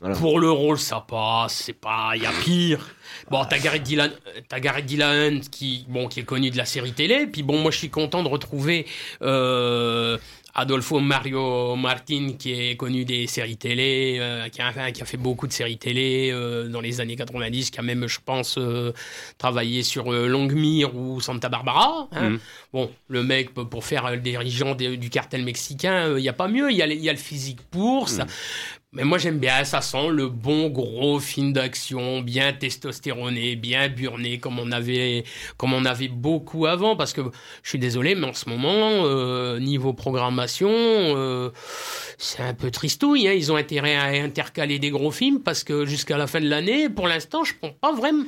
Voilà. Pour le rôle, ça passe, c'est pas, il y a pire. Bon, t'as Gareth Dylan, t'as Gareth Dylan qui, bon, qui est connu de la série télé. Puis bon, moi, je suis content de retrouver euh, Adolfo Mario Martin, qui est connu des séries télé, euh, qui, a, enfin, qui a fait beaucoup de séries télé euh, dans les années 90, qui a même, je pense, euh, travaillé sur euh, Longmire ou Santa Barbara. hein. Mhm. Bon, le mec, pour faire euh, le dirigeant du cartel mexicain, il n'y a pas mieux. Il y, a le- il y a le physique pour. Ça, mais moi j'aime bien, ça sent le bon gros film d'action, bien testostéroné, bien burné, comme on avait, comme on avait beaucoup avant. Parce que je suis désolé, mais en ce moment, euh, niveau programmation, euh, c'est un peu tristouille. Hein. Ils ont intérêt à intercaler des gros films parce que jusqu'à la fin de l'année, pour l'instant, je pense pas vraiment.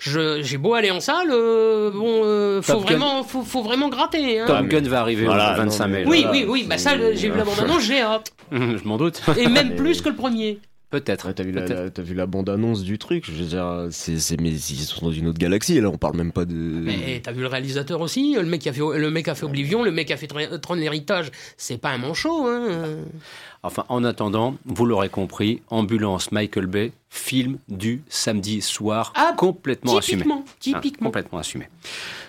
Je, j'ai beau aller en salle, euh, bon, euh, faut Top vraiment, faut, faut vraiment gratter. Hein. Top Gun va arriver Voilà, le 25 non, mai. mais- Oui, Voilà. oui, oui, bah ça, j'ai vu la bande-annonce, j'ai hâte. je m'en doute. Et même Mais- plus que le premier. Peut-être. Ouais, t'as vu la, peut-être. la- t'as vu la bande annonce du truc. Je veux dire, c'est c'est mais ils sont dans une autre galaxie. Là, on parle même pas de. Mais t'as vu le réalisateur aussi Le mec qui a fait, le mec a fait Oblivion, le mec qui a fait Tr- Tron l'héritage, c'est pas un manchot. Hein Enfin, en attendant, vous l'aurez compris, Ambulance Michael Bay, film du samedi soir, Ah, complètement assumé. typiquement, Hein, typiquement. complètement assumé.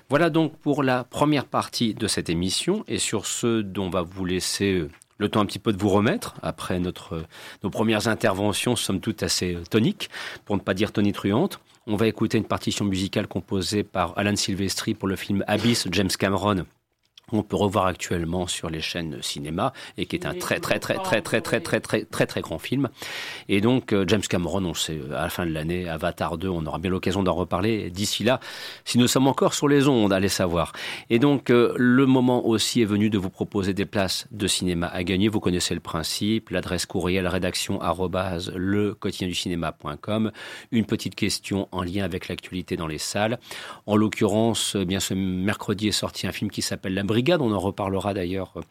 Voilà donc pour la première partie de cette émission et sur ce dont on va vous laisser euh, le temps un petit peu de vous remettre après notre, euh, nos premières interventions, somme toute assez euh, toniques, pour ne pas dire tonitruantes. On va écouter une partition musicale composée par Alan Silvestri pour le film Abyss, James Cameron. On peut revoir actuellement sur les chaînes cinéma et qui est un très très très très très très très très très très grand film. Et donc euh, James Cameron, on sait à la fin de l'année, Avatar 2, on aura bien l'occasion d'en reparler. D'ici là, si nous sommes encore sur les ondes, allez savoir. Et donc euh, le moment aussi est venu de vous proposer des places de cinéma à gagner. Vous connaissez le principe, l'adresse courriel rédaction le quotidien du cinéma.com. Une petite question en lien avec l'actualité dans les salles. En l'occurrence, bien ce mercredi est sorti un film qui s'appelle La Brigade. On en reparlera d'ailleurs euh,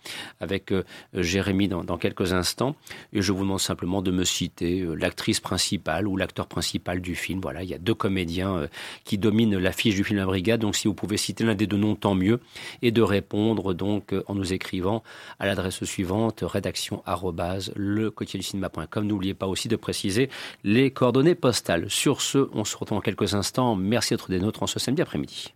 avec euh, Jérémy dans, quelques instants. Et je vous demande simplement de me citer euh, l'actrice principale ou l'acteur principal du film. Voilà, il y a deux comédiens qui dominent l'affiche du film La Brigade. Donc si vous pouvez citer l'un des deux noms, tant mieux. Et de répondre donc en nous écrivant à l'adresse suivante rédaction le N'oubliez pas aussi de préciser les coordonnées postales. Sur ce, on se retrouve en quelques instants. Merci d'être des nôtres en ce samedi après-midi.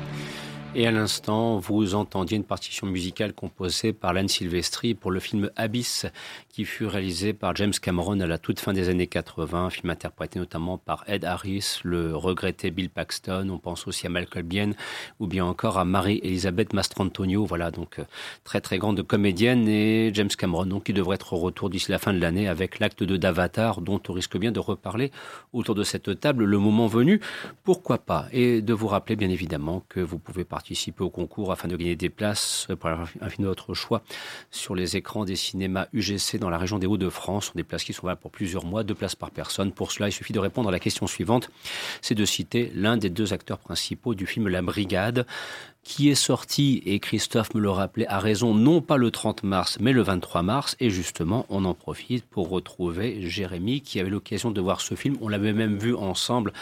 Et à l'instant, vous entendiez une partition musicale composée par Lane Silvestri pour le film Abyss, qui fut réalisé par James Cameron à la toute fin des années 80, un film interprété notamment par Ed Harris, le regretté Bill Paxton, on pense aussi à Malcolm Bien, ou bien encore à Marie-Elisabeth Mastrantonio, voilà, donc euh, très très grande comédienne, et James Cameron, donc qui devrait être au retour d'ici la fin de l'année avec l'acte 2 d'Avatar, dont on risque bien de reparler autour de cette table le moment venu, pourquoi pas, et de vous rappeler bien évidemment que vous pouvez participer au concours afin de gagner des places pour un film de votre choix sur les écrans des cinémas UGC dans la région des Hauts-de-France. Ce sont des places qui sont valables pour plusieurs mois, deux places par personne. Pour cela, il suffit de répondre à la question suivante. C'est de citer l'un des deux acteurs principaux du film La Brigade qui est sorti, et Christophe me le rappelait, à raison, non pas le 30 mars, mais le 23 mars. Et justement, on en profite pour retrouver Jérémy, qui avait l'occasion de voir ce film. On l'avait même vu ensemble.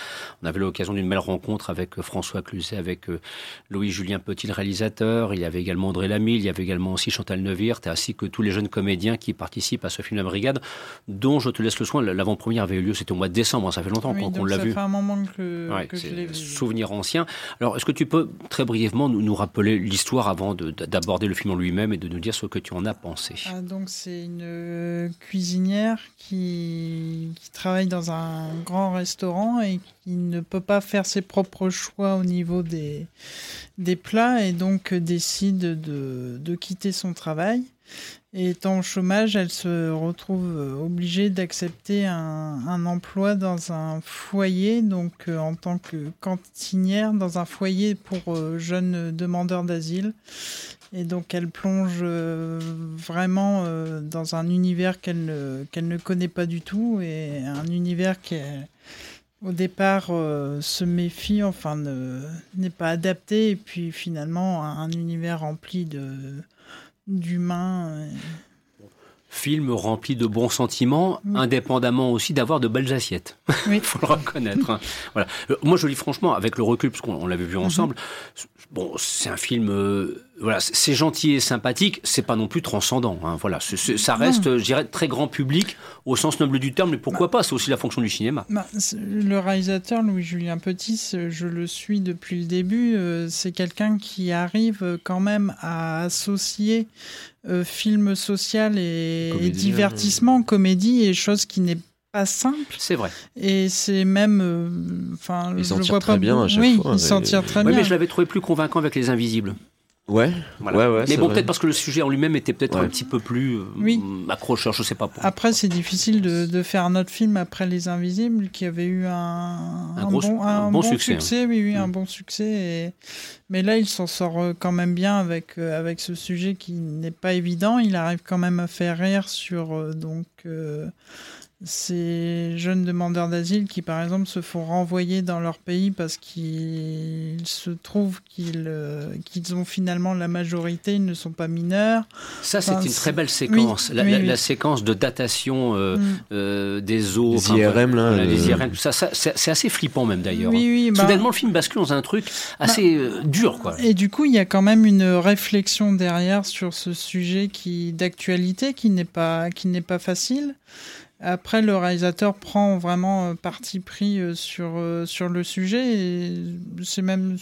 On avait l'occasion d'une belle rencontre avec François Cluzet, avec euh, Louis-Julien Petit, le réalisateur. Il y avait également André Lamy, il y avait également aussi Chantal Neuwirth, ainsi que tous les jeunes comédiens qui participent à ce film La Brigade, dont je te laisse le soin. L'avant-première avait eu lieu, c'était au mois de décembre, hein, ça fait longtemps qu'on l'a vu. Ça fait un moment que, Ouais, que je c'est l'ai vu. souvenir ancien. Alors, est-ce que tu peux très brièvement nous, rappeler l'histoire avant de- d'aborder le film en lui-même et de nous dire ce que tu en as pensé Ah, donc c'est une euh, cuisinière qui, qui travaille dans un grand restaurant et qui ne peut pas faire ses propres choix au niveau des, des plats et donc euh, décide de, de quitter son travail. Étant au chômage, elle se retrouve euh, obligée d'accepter un, emploi dans un foyer, donc euh, en tant que cantinière dans un foyer pour euh, jeunes demandeurs d'asile. Et donc elle plonge vraiment dans un univers qu'elle ne, connaît pas du tout et un univers qui au départ se méfie, enfin ne- n'est pas adapté et puis finalement un, un univers rempli de d'humains. et- Film rempli de bons sentiments, Oui. indépendamment aussi d'avoir de belles assiettes. Oui. Il faut le reconnaître. hein. Voilà. Euh, Moi, je lis franchement, avec le recul, parce qu'on on l'avait vu Mhm. ensemble, bon, c'est un film, euh, voilà, c'est- gentil et sympathique, c'est pas non plus transcendant. hein. Voilà, ça reste, euh, je dirais, très grand public au sens noble du terme, mais pourquoi pas C'est aussi la fonction du cinéma. Bah, le réalisateur Louis-Julien Petit, je le suis depuis le début. euh, C'est quelqu'un qui arrive euh, quand même à associer euh, film social et, divertissement, comédie et chose qui n'est pas simple. C'est vrai. Et c'est même, euh, enfin, Il je s'en le tire vois très pas bien beaucoup- à chaque oui, fois, il s'en et- tire très Oui, bien. mais je l'avais trouvé plus convaincant avec Les Invisibles. Ouais, Voilà. ouais, ouais. mais bon, peut-être parce que le sujet en lui-même était peut-être Ouais. un petit peu plus euh, Oui. accrocheur, je sais pas. Pour... Après, c'est difficile de, de faire un autre film après Les Invisibles qui avait eu un, Un gros su- bon, un bon succès, oui, oui, un Mm. bon succès. Et... Mais là, il s'en sort euh, quand même bien avec, euh, avec ce sujet qui n'est pas évident. Il arrive quand même à faire rire sur euh, donc, euh, ces jeunes demandeurs d'asile qui, par exemple, se font renvoyer dans leur pays parce qu'il se trouve qu'ils euh, qu'ils ont finalement la majorité, ils ne sont pas mineurs. Ça, c'est une très belle séquence. Oui, la, oui, la- oui. la séquence de datation euh, Mm. euh, des eaux. Les IRM, là, voilà, les euh, IRM, tout ça, ça, c'est assez flippant même d'ailleurs. Oui, oui, bah- Soudainement, le film bascule dans un truc assez euh, dur, quoi. Et du coup, il y a quand même une réflexion derrière sur ce sujet qui d'actualité qui n'est pas qui n'est pas facile. Après, le réalisateur prend vraiment euh, parti pris euh, sur euh, sur le sujet et c'est même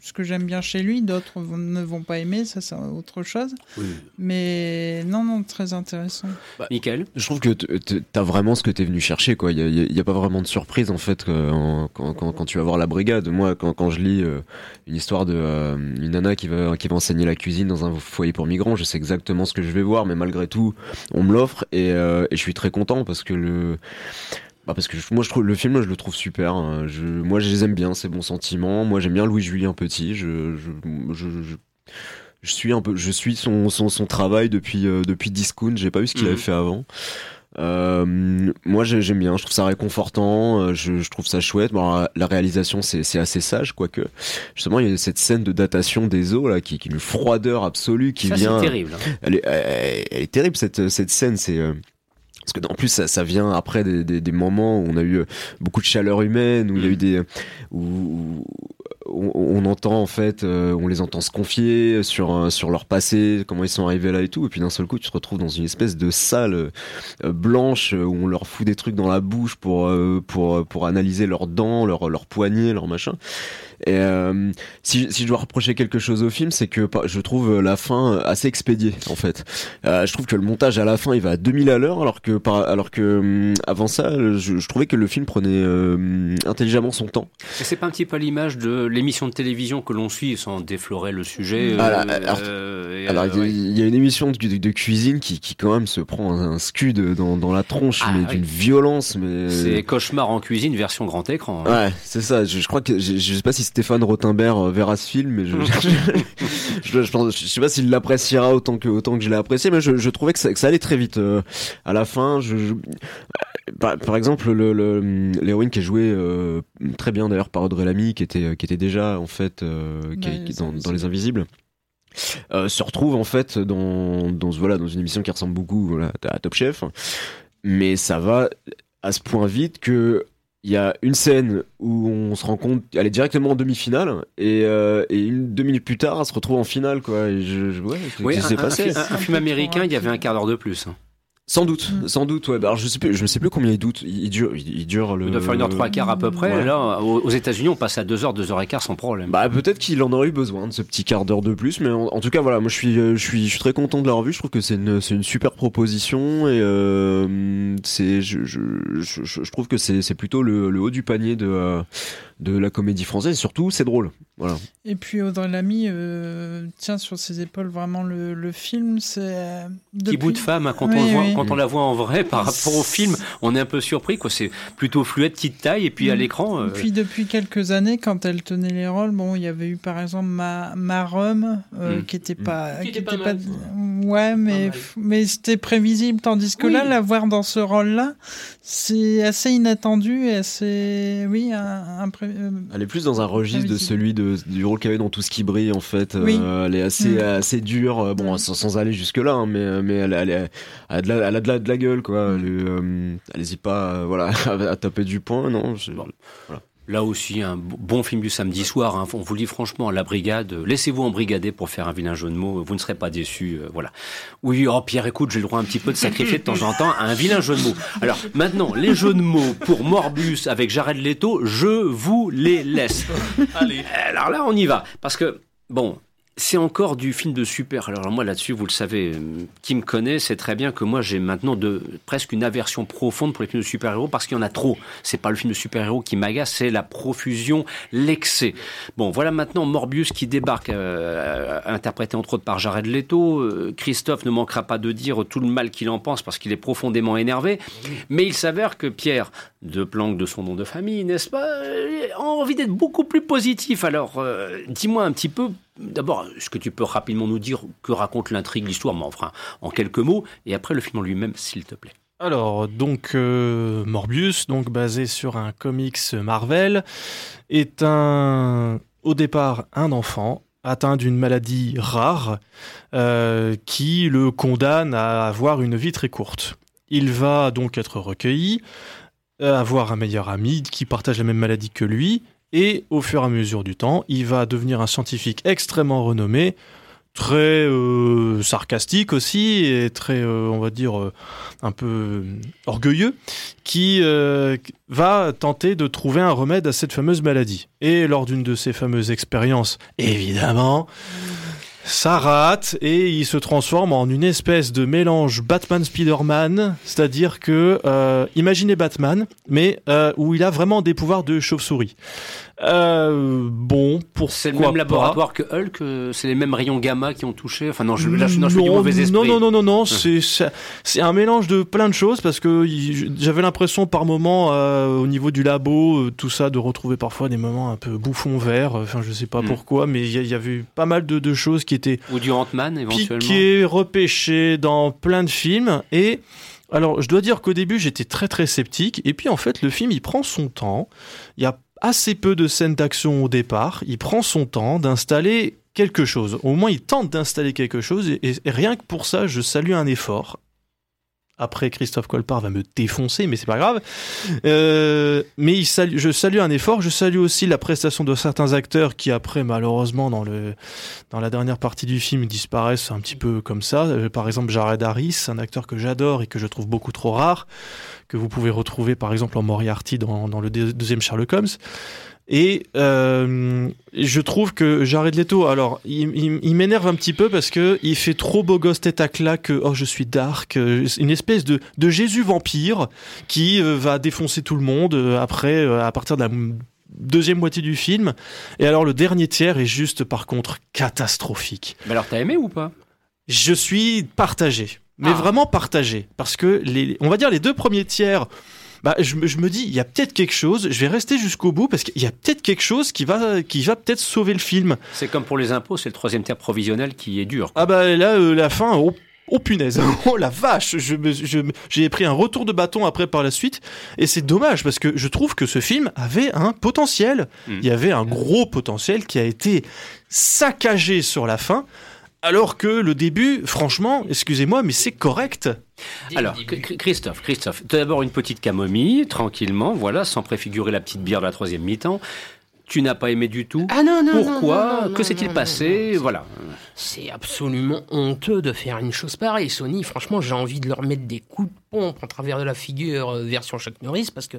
ce que j'aime bien chez lui. D'autres ne vont pas aimer, ça c'est autre chose. Oui. Mais non, non, très intéressant. Michael Je trouve que t- t- t'as vraiment ce que t'es venu chercher, quoi. Il y a, pas vraiment de surprise, en fait, quand, quand, quand tu vas voir la brigade. Moi, quand, quand je lis euh, une histoire de euh, une nana qui va, qui va enseigner la cuisine dans un foyer pour migrants, je sais exactement ce que je vais voir, mais malgré tout, on me l'offre et, euh, et je suis très content parce que le. Bah parce que je- moi je trouve le film je le trouve super hein. je, moi je les aime bien ces bons sentiments moi j'aime bien Louis Julien Petit je, je, je, je- suis un peu je suis son, son, son travail depuis euh, depuis Discount j'ai pas vu ce qu'il Mhm. avait fait avant euh, moi j'ai- j'aime bien, je trouve ça réconfortant, euh, je, je trouve ça chouette. Bon, la- la réalisation c'est c'est assez sage, quoique justement il y a cette scène de datation des eaux là qui, qui est une froideur absolue qui Ça, vient. c'est terrible. hein. Elle est, elle, elle est terrible cette cette scène. C'est euh, parce que en plus ça, ça vient après des, des, des, moments où on a eu euh, beaucoup de chaleur humaine où il y a eu des où, on, on, entend en fait euh, on les entend se confier sur euh, sur leur passé comment ils sont arrivés là et tout. Et puis d'un seul coup tu te retrouves dans une espèce de salle euh, blanche où on leur fout des trucs dans la bouche pour pour pour analyser leurs dents leurs leurs poignets leurs machins et euh, si, si je dois reprocher quelque chose au film, c'est que je trouve la fin assez expédiée en fait. Euh, je trouve que le montage à la fin il va à 2000 à l'heure, alors que par, alors que hum, avant ça, je, je, trouvais que le film prenait euh, intelligemment son temps. Et c'est pas un petit peu l'image de l'émission de télévision que l'on suit sans déflorer le sujet. Alors, euh, alors il, y a, il y, a une émission de, de, cuisine qui, qui quand même se prend un scud dans, dans la tronche, ah, mais oui. d'une violence. Mais c'est cauchemar en cuisine version grand écran. Hein. Ouais, c'est ça. Je, je, crois que je, je sais pas si Stéphane Rothenberg verra ce film, mais je, je, je, je, sais pas s'il l'appréciera autant que autant que je l'ai apprécié, mais je, trouvais que ça, que ça, allait très vite. Euh, à la fin, je, par, par, exemple, l'héroïne le, qui est jouée euh, très bien d'ailleurs par Audrey Lamy, qui était qui était déjà en fait euh, qui, ouais, qui, dans, dans, les Invisibles. Euh, se retrouve en fait dans, dans voilà dans une émission qui ressemble beaucoup voilà, à Top Chef mais ça va à ce point vite que il y a une scène où on se rend compte, elle est directement en demi-finale, et, euh, et une deux minutes plus tard, elle se retrouve en finale, quoi. Et je, je ouais, oui, un, passé. Un, un, un, film américain, il y avait un quart d'heure de plus. Hein. Sans doute, mmh. sans doute, ouais. Bah, alors je sais plus, je ne sais plus combien il doute. Il, dure, il, il dure le. Il doit faire une heure trois quarts à peu près. Ouais. Là, aux États-Unis, on passe à deux heures, deux heures et quart sans problème. Bah peut-être qu'il en aurait eu besoin de ce petit quart d'heure de plus, mais en, en, tout cas voilà, moi je suis, je suis, je suis très content de l'avoir vu. Je trouve que c'est une, c'est une super proposition et euh, c'est, je, je, je, je, trouve que c'est, c'est plutôt le, le, haut du panier de. Euh, de la comédie française. Et surtout, c'est drôle. Voilà. Et puis Audrey Lamy euh, tient sur ses épaules vraiment le, le film. C'est euh, depuis... petit bout de femme hein, quand, oui, on voit, quand on la voit en vrai par rapport au film, on est un peu surpris. Quoi. C'est plutôt fluette, petite taille, et puis à l'écran. Euh... Et puis depuis quelques années, quand elle tenait les rôles, bon, il y avait eu par exemple ma, ma Rome, euh, mmh. qui était pas, qui, qui était pas, pas ouais, mais mais c'était prévisible, tandis que oui. là, la voir dans ce rôle-là, c'est assez inattendu et assez, oui, impré... Elle est plus dans un registre de celui de, du rôle qu'elle avait dans Tout ce qui brille, en fait. Oui. Euh, elle est assez, mmh. assez dure, bon, mmh. sans, sans, aller jusque-là, hein, mais, mais elle, elle, elle, a de la, elle a de la, de la gueule, quoi. Elle, euh, elle hésite pas, euh, voilà, à taper du poing, non bon, voilà. Là aussi, un bon film du samedi soir. Hein. On vous dit franchement, la brigade, laissez-vous embrigader pour faire un vilain jeu de mots. Vous ne serez pas déçus. Euh, voilà. Oui, oh Pierre, écoute, j'ai le droit un petit peu de sacrifier de temps en temps à un vilain jeu de mots. Alors maintenant, les jeux de mots pour Morbius avec Jared Leto, je vous les laisse. Allez. Alors là, on y va. Parce que, bon, c'est encore du film de super. Alors moi là-dessus, vous le savez, qui me connaît, c'est très bien que moi j'ai maintenant de presque une aversion profonde pour les films de super-héros parce qu'il y en a trop. C'est pas le film de super-héros qui m'agace, c'est la profusion, l'excès. Bon, voilà maintenant Morbius qui débarque, euh, interprété entre autres par Jared Leto. Euh, Christophe ne manquera pas de dire tout le mal qu'il en pense parce qu'il est profondément énervé. Mais il s'avère que Pierre, de Planck de son nom de famille, n'est-ce pas, a envie d'être beaucoup plus positif. Alors, euh, dis-moi un petit peu D'abord, est-ce que tu peux rapidement nous dire que raconte l'intrigue, l'histoire, mais enfin, en quelques mots, et après le film en lui-même, s'il te plaît. Alors, donc, euh, Morbius, donc basé sur un comics Marvel, est un, au départ, un enfant atteint d'une maladie rare euh, qui le condamne à avoir une vie très courte. Il va donc être recueilli, avoir un meilleur ami qui partage la même maladie que lui, et au fur et à mesure du temps, il va devenir un scientifique extrêmement renommé, très euh, sarcastique aussi, et très, euh, on va dire, euh, un peu orgueilleux, qui euh, va tenter de trouver un remède à cette fameuse maladie. Et lors d'une de ces fameuses expériences, évidemment, ça rate et il se transforme en une espèce de mélange Batman-Spider-Man, c'est-à-dire que euh, imaginez Batman, mais euh, où il a vraiment des pouvoirs de chauve-souris. Euh, bon, pour c'est le même laboratoire que Hulk, euh, c'est les mêmes rayons gamma qui ont touché. Enfin non, je, là, je, non, je fais du mauvais esprit. Non, non, non, non, non, c'est c'est un mélange de plein de choses parce que j'avais l'impression par moment euh, au niveau du labo, euh, tout ça, de retrouver parfois des moments un peu bouffons verts. Enfin, je sais pas mm. pourquoi, mais il y, y, avait eu pas mal de, de, choses qui étaient ou du Ant-Man éventuellement, piquées, repêchées dans plein de films et alors, je dois dire qu'au début, j'étais très très sceptique, et puis en fait, le film, il prend son temps. Il y a assez peu de scènes d'action au départ. Il prend son temps d'installer quelque chose. Au moins, il tente d'installer quelque chose. Et, rien que pour ça, je salue un effort. Après Christophe Colpart va me défoncer, mais c'est pas grave. Euh, mais je salue un effort. Je salue aussi la prestation de certains acteurs qui après, malheureusement, dans le dans la dernière partie du film, disparaissent un petit peu comme ça. Euh, par exemple, Jared Harris, un acteur que j'adore et que je trouve beaucoup trop rare, que vous pouvez retrouver par exemple en Moriarty dans, dans le deuxième Sherlock Holmes. Et euh, je trouve que Jared Leto, alors, il, il, il m'énerve un petit peu parce que il fait trop beau gosse tête à claque. Oh, je suis dark, euh, une espèce de, de Jésus vampire qui euh, va défoncer tout le monde après, à partir de la deuxième moitié du film. Et alors, le dernier tiers est juste, par contre, catastrophique. Mais alors, t'as aimé ou pas? Je suis partagé, mais Ah. vraiment partagé, parce que les, on va dire les deux premiers tiers bah, je, me- je me dis, il y a peut-être quelque chose, je vais rester jusqu'au bout parce qu'il y a peut-être quelque chose qui va, qui va peut-être sauver le film. C'est comme pour les impôts, c'est le troisième tiers provisionnel qui est dur. Ah bah là, euh, la fin, oh, oh punaise, oh la vache, je me- je j'ai pris un retour de bâton après par la suite, et c'est dommage parce que je trouve que ce film avait un potentiel. Mm. Il y avait un gros potentiel qui a été saccagé sur la fin. Alors que le début, franchement, excusez-moi, mais c'est correct. Alors, Chr- Christophe, Christophe, tout d'abord une petite camomille, tranquillement, voilà, sans préfigurer la petite bière de la troisième mi-temps. Tu n'as pas aimé du tout. Ah non, non, Pourquoi non, non, Que s'est-il non, passé non, non. Voilà. C'est absolument honteux de faire une chose pareille. Sony, franchement, j'ai envie de leur mettre des coups de pompe en travers de la figure euh, version Chuck Norris parce que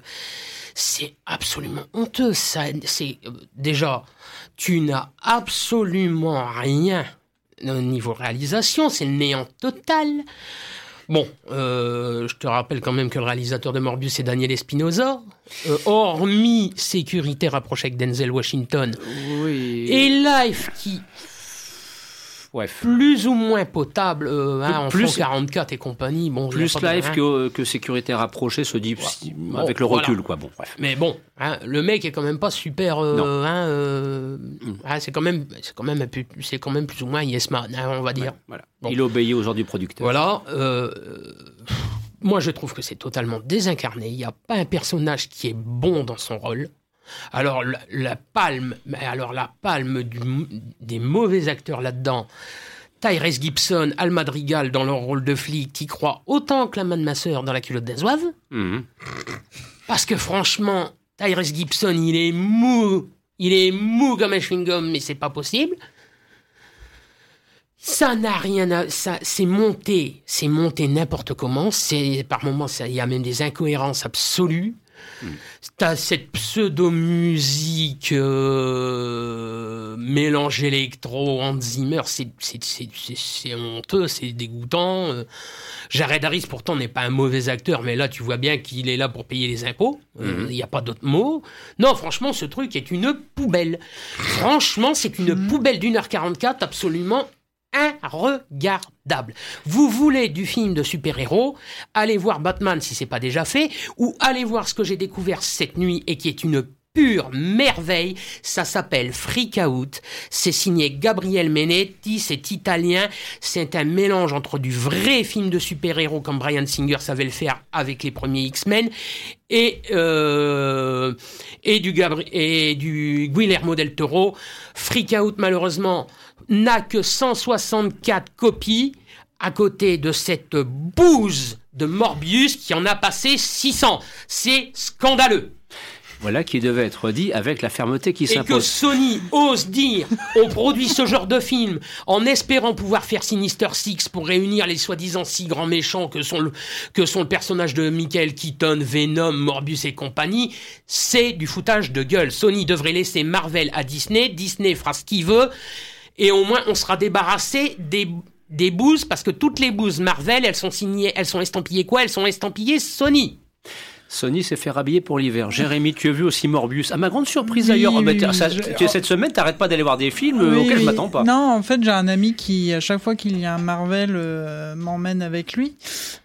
c'est absolument honteux. Ça, c'est euh, déjà, tu n'as absolument rien au niveau réalisation. C'est le néant total. Bon, euh, je te rappelle quand même que le réalisateur de Morbius c'est Daniel Espinosa. Euh, hormis sécurité rapprochée avec Denzel Washington Oui. et Life qui Bref. plus ou moins potable, euh, hein, en Plus- fond 44 et compagnie. Bon, Plus live hein. que, que sécurité rapprochée se dit avec le voilà. recul, quoi. Bon, bref. Mais bon, hein, le mec est quand même pas super. euh, hein, euh, Mm. c'est quand même, c'est quand même, c'est quand même plus ou moins yes man, on va dire. Voilà. Bon. Il obéit aux ordres du producteur. Voilà. euh, moi, je trouve que c'est totalement désincarné. Il n'y a pas un personnage qui est bon dans son rôle. Alors la, la palme, mais alors la palme du- des mauvais acteurs là-dedans. Tyrese Gibson, Al Madrigal dans leur rôle de flic, qui croient autant que la main de ma sœur dans la culotte des zouaves. Mhm. Parce que franchement, Tyrese Gibson, il est mou. Il est mou comme un chewing-gum, mais c'est pas possible. Ça n'a rien à. Ça, c'est monté. C'est monté n'importe comment. C'est, par moments, il y a même des incohérences absolues. T'as cette pseudo-musique euh, mélange électro, Hans Zimmer, c'est, c'est, c'est, c'est, c'est honteux, c'est dégoûtant. Euh, Jared Harris, pourtant, n'est pas un mauvais acteur, mais là, tu vois bien qu'il est là pour payer les impôts. Euh, Il n'y a pas d'autre mot. Non, franchement, ce truc est une poubelle. Franchement, c'est une poubelle d'une heure 44 absolument inregardable. Vous voulez du film de super-héros, allez voir Batman si c'est pas déjà fait, ou allez voir ce que j'ai découvert cette nuit et qui est une pure merveille. Ça s'appelle Freak Out. C'est signé Gabriel Menetti. C'est italien. C'est un mélange entre du vrai film de super-héros comme Brian Singer savait le faire avec les premiers X-Men et, euh, et, du Gabri- et du Guillermo del Toro. Freak Out, malheureusement, n'a que 164 copies à côté de cette bouse de Morbius qui en a passé 600. C'est scandaleux. Voilà qui devait être dit avec la fermeté qui Et que s'impose. Sony ose dire on produit ce genre de film en espérant pouvoir faire Sinister Six pour réunir les soi-disant six grands méchants que sont le, que sont le personnage de Michael Keaton, Venom, Morbius et compagnie, c'est du foutage de gueule. Sony devrait laisser Marvel à Disney, Disney fera ce qu'il veut, et au moins on sera débarrassé des des bouses parce que toutes les bouses Marvel elles sont signées elles sont estampillées quoi? Elles sont estampillées Sony Sony s'est fait rhabiller pour l'hiver. Jérémy, tu as vu aussi Morbius. À ma grande surprise d'ailleurs, oui, bah, ça- je- tu- cette semaine, t'arrêtes pas d'aller voir des films euh, Oui, auxquels je m'attends pas. Non, en fait, j'ai un ami qui, à chaque fois qu'il y a un Marvel, euh, m'emmène avec lui.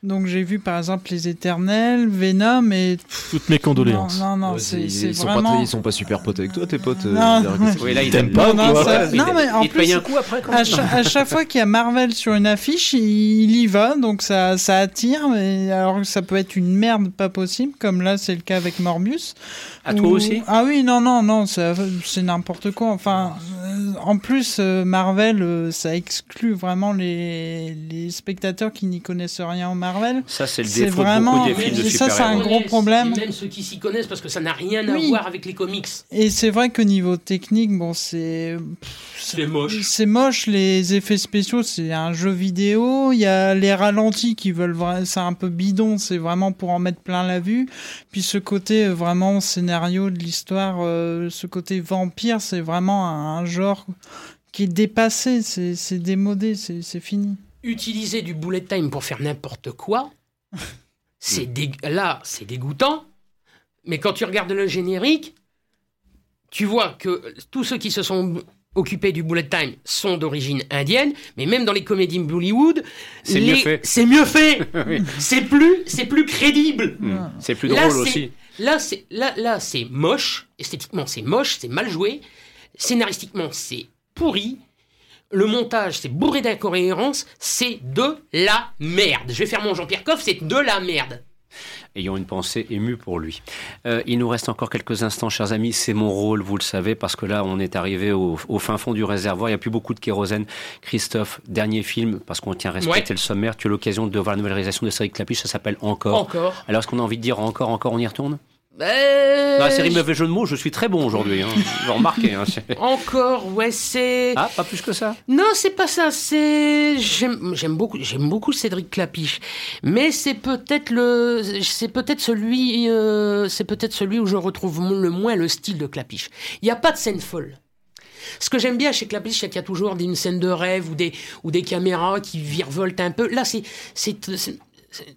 Donc, j'ai vu par exemple Les Éternels, Venom et. Toutes mes condoléances. Non, non, non, Ouais, c'est ils, ils sont vraiment. pas, ils sont pas super potes avec toi, tes potes. euh, Non, Derek, ouais. qu'est-ce Oui, là, il T'aimes t'aime pas, Non, quoi ça- non, mais en plus- un coup après quand À chaque, à chaque fois qu'il y a Marvel sur une affiche, il, il y va, donc ça, ça attire. Mais alors que ça peut être une merde pas possible, comme là c'est le cas avec Morbius. À toi aussi Ah oui, non, non, non, c'est n'importe quoi. Enfin, en plus, euh, Marvel, euh, ça exclut vraiment les, les spectateurs qui n'y connaissent rien au Marvel. Ça, c'est le défaut vraiment- de beaucoup des films de et ça, c'est un gros problème. Même ceux qui s'y connaissent parce que ça n'a rien à Oui. voir avec les comics. Et c'est vrai que niveau technique, bon, c'est. C'est moche. C'est moche, les effets spéciaux, c'est un jeu vidéo. Il y a les ralentis qui veulent. C'est un peu bidon, c'est vraiment pour en mettre plein la vue. Puis ce côté euh, vraiment scénario de l'histoire, euh, ce côté vampire, c'est vraiment un, un genre qui est dépassé, c'est c'est démodé, c'est c'est fini. Utiliser du bullet time pour faire n'importe quoi, c'est dég- là, c'est dégoûtant. Mais quand tu regardes le générique, tu vois que tous ceux qui se sont occupés du bullet time sont d'origine indienne, mais même dans les comédies Bollywood, C'est les- mieux fait. C'est mieux fait. Oui. C'est plus, c'est plus crédible. Mm. C'est plus Là, drôle c'est- aussi. Là, c'est là, là, c'est moche. Esthétiquement, c'est moche, c'est mal joué. Scénaristiquement, c'est pourri. Le montage, c'est bourré d'incohérences. C'est de la merde. Je vais faire mon Jean-Pierre Coff, c'est de la merde. ayant une pensée émue pour lui. Euh, il nous reste encore quelques instants, chers amis. C'est mon rôle, vous le savez, parce que là, on est arrivé au, au fin fond du réservoir. Il n'y a plus beaucoup de kérosène. Christophe, dernier film, parce qu'on tient à respecter Ouais. le sommaire. Tu as l'occasion de voir la nouvelle réalisation de Cédric Clapiche. Ça s'appelle Encore. Encore. Alors, est-ce qu'on a envie de dire encore, encore, on y retourne? Euh, Dans la série Mauvais jeu de mots, je suis très bon aujourd'hui. Hein. Vous remarquez. Hein. Encore, ouais, c'est. Ah, pas plus que ça Non, c'est pas ça. C'est j'aime beaucoup beaucoup Cédric Clapiche, mais c'est peut-être le c'est peut-être celui euh, c'est peut-être celui où je retrouve le moins le style de Clapiche. Il n'y a pas de scène folle. Ce que j'aime bien chez Clapiche, c'est qu'il y a toujours une scène de rêve ou des ou des caméras qui virevoltent un peu. Là, c'est-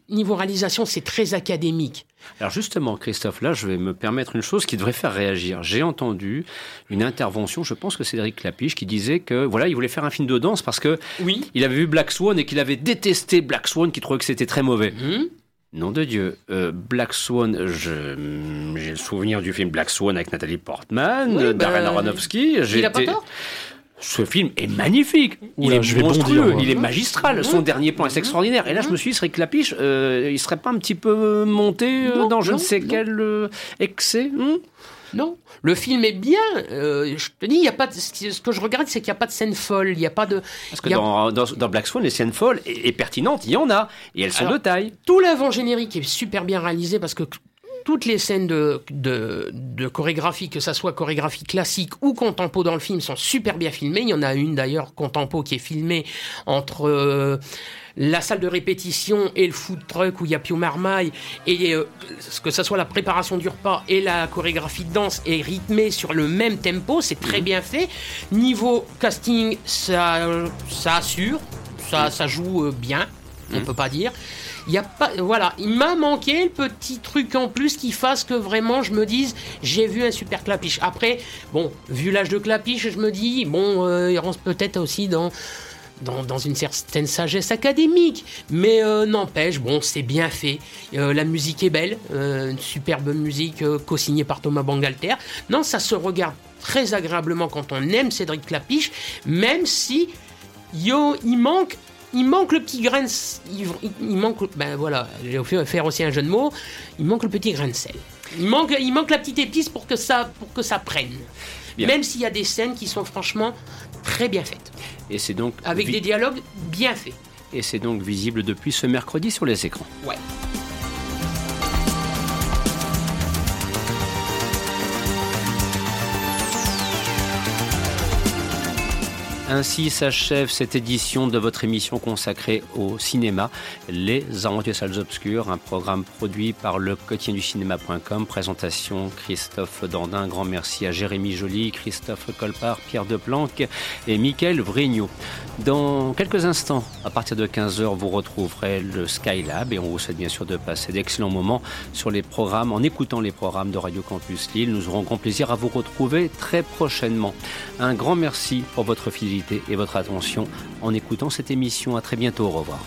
niveau réalisation, c'est très académique. Alors justement, Christophe, là, je vais me permettre une chose qui devrait faire réagir. J'ai entendu une intervention, je pense que c'est Cédric Clapiche, qui disait que voilà, il voulait faire un film de danse parce que Oui. il avait vu Black Swan et qu'il avait détesté Black Swan, qu'il trouvait que c'était très mauvais. Hum Nom de Dieu, euh, Black Swan, j'ai le souvenir du film Black Swan avec Nathalie Portman, Oui, bah, Darren Aronofsky. Il a pas tort. Ce film est magnifique. Oula, il est je vais monstrueux, bondir, il est magistral. Son dernier plan est extraordinaire. Et là, je me suis dit, Cédric Clapiche, euh, il serait pas un petit peu monté euh, Non, dans je ne sais non. quel euh, excès hmm Non, le film est bien. euh, je te dis, il y a pas. de- ce que je regarde, c'est qu'il n'y a pas de scène folle. Il n'y a pas de. Parce que y a- dans, dans, dans Black Swan, les scènes folles et, et pertinentes, il y en a. Et elles sont Alors, de taille. Tout l'avant-générique est super bien réalisé parce que toutes les scènes de, de, de chorégraphie, que ça soit chorégraphie classique ou contempo dans le film, sont super bien filmées. Il y en a une d'ailleurs, contempo, qui est filmée entre euh, la salle de répétition et le food truck où il y a Pio Marmaille. Et euh, que ça soit la préparation du repas et la chorégraphie de danse est rythmée sur le même tempo. C'est très bien fait. Niveau casting, ça, ça assure. Ça, ça joue euh, bien, on peut pas dire. Il voilà, il m'a manqué le petit truc en plus qui fasse que vraiment je me dise j'ai vu un super clapiche. Après, bon, vu l'âge de clapiche, je me dis bon, euh, il rentre peut-être aussi dans, dans une certaine sagesse académique, mais euh, n'empêche, bon, c'est bien fait. Euh, la musique est belle, une superbe musique co-signée par Thomas Bangalter. Non, ça se regarde très agréablement quand on aime Cédric Clapiche, même si yo, il manque il manque le petit grain de... Il, il- il manque... Ben voilà, j'ai fait faire aussi un jeu de mots. Il manque le petit grain de sel. Il manque, il manque la petite épice pour que ça, pour que ça prenne. Bien. Même s'il y a des scènes qui sont franchement très bien faites. Et c'est donc, Avec vi- des dialogues bien faits. et c'est donc visible depuis ce mercredi sur les écrans. Ouais. Ainsi s'achève cette édition de votre émission consacrée au cinéma, Les Aventures Salles Obscures, un programme produit par le quotidien du cinéma.com. Présentation Christophe Dandin. Grand merci à Jérémy Joly, Christophe Colpart, Pierre Deplanque et Mickaël Vrignot. Dans quelques instants, à partir de 15h, vous retrouverez le Skylab et on vous souhaite bien sûr de passer d'excellents moments sur les programmes, en écoutant les programmes de Radio Campus Lille. Nous aurons grand plaisir à vous retrouver très prochainement. Un grand merci pour votre et votre attention en écoutant cette émission. À très bientôt. Au revoir.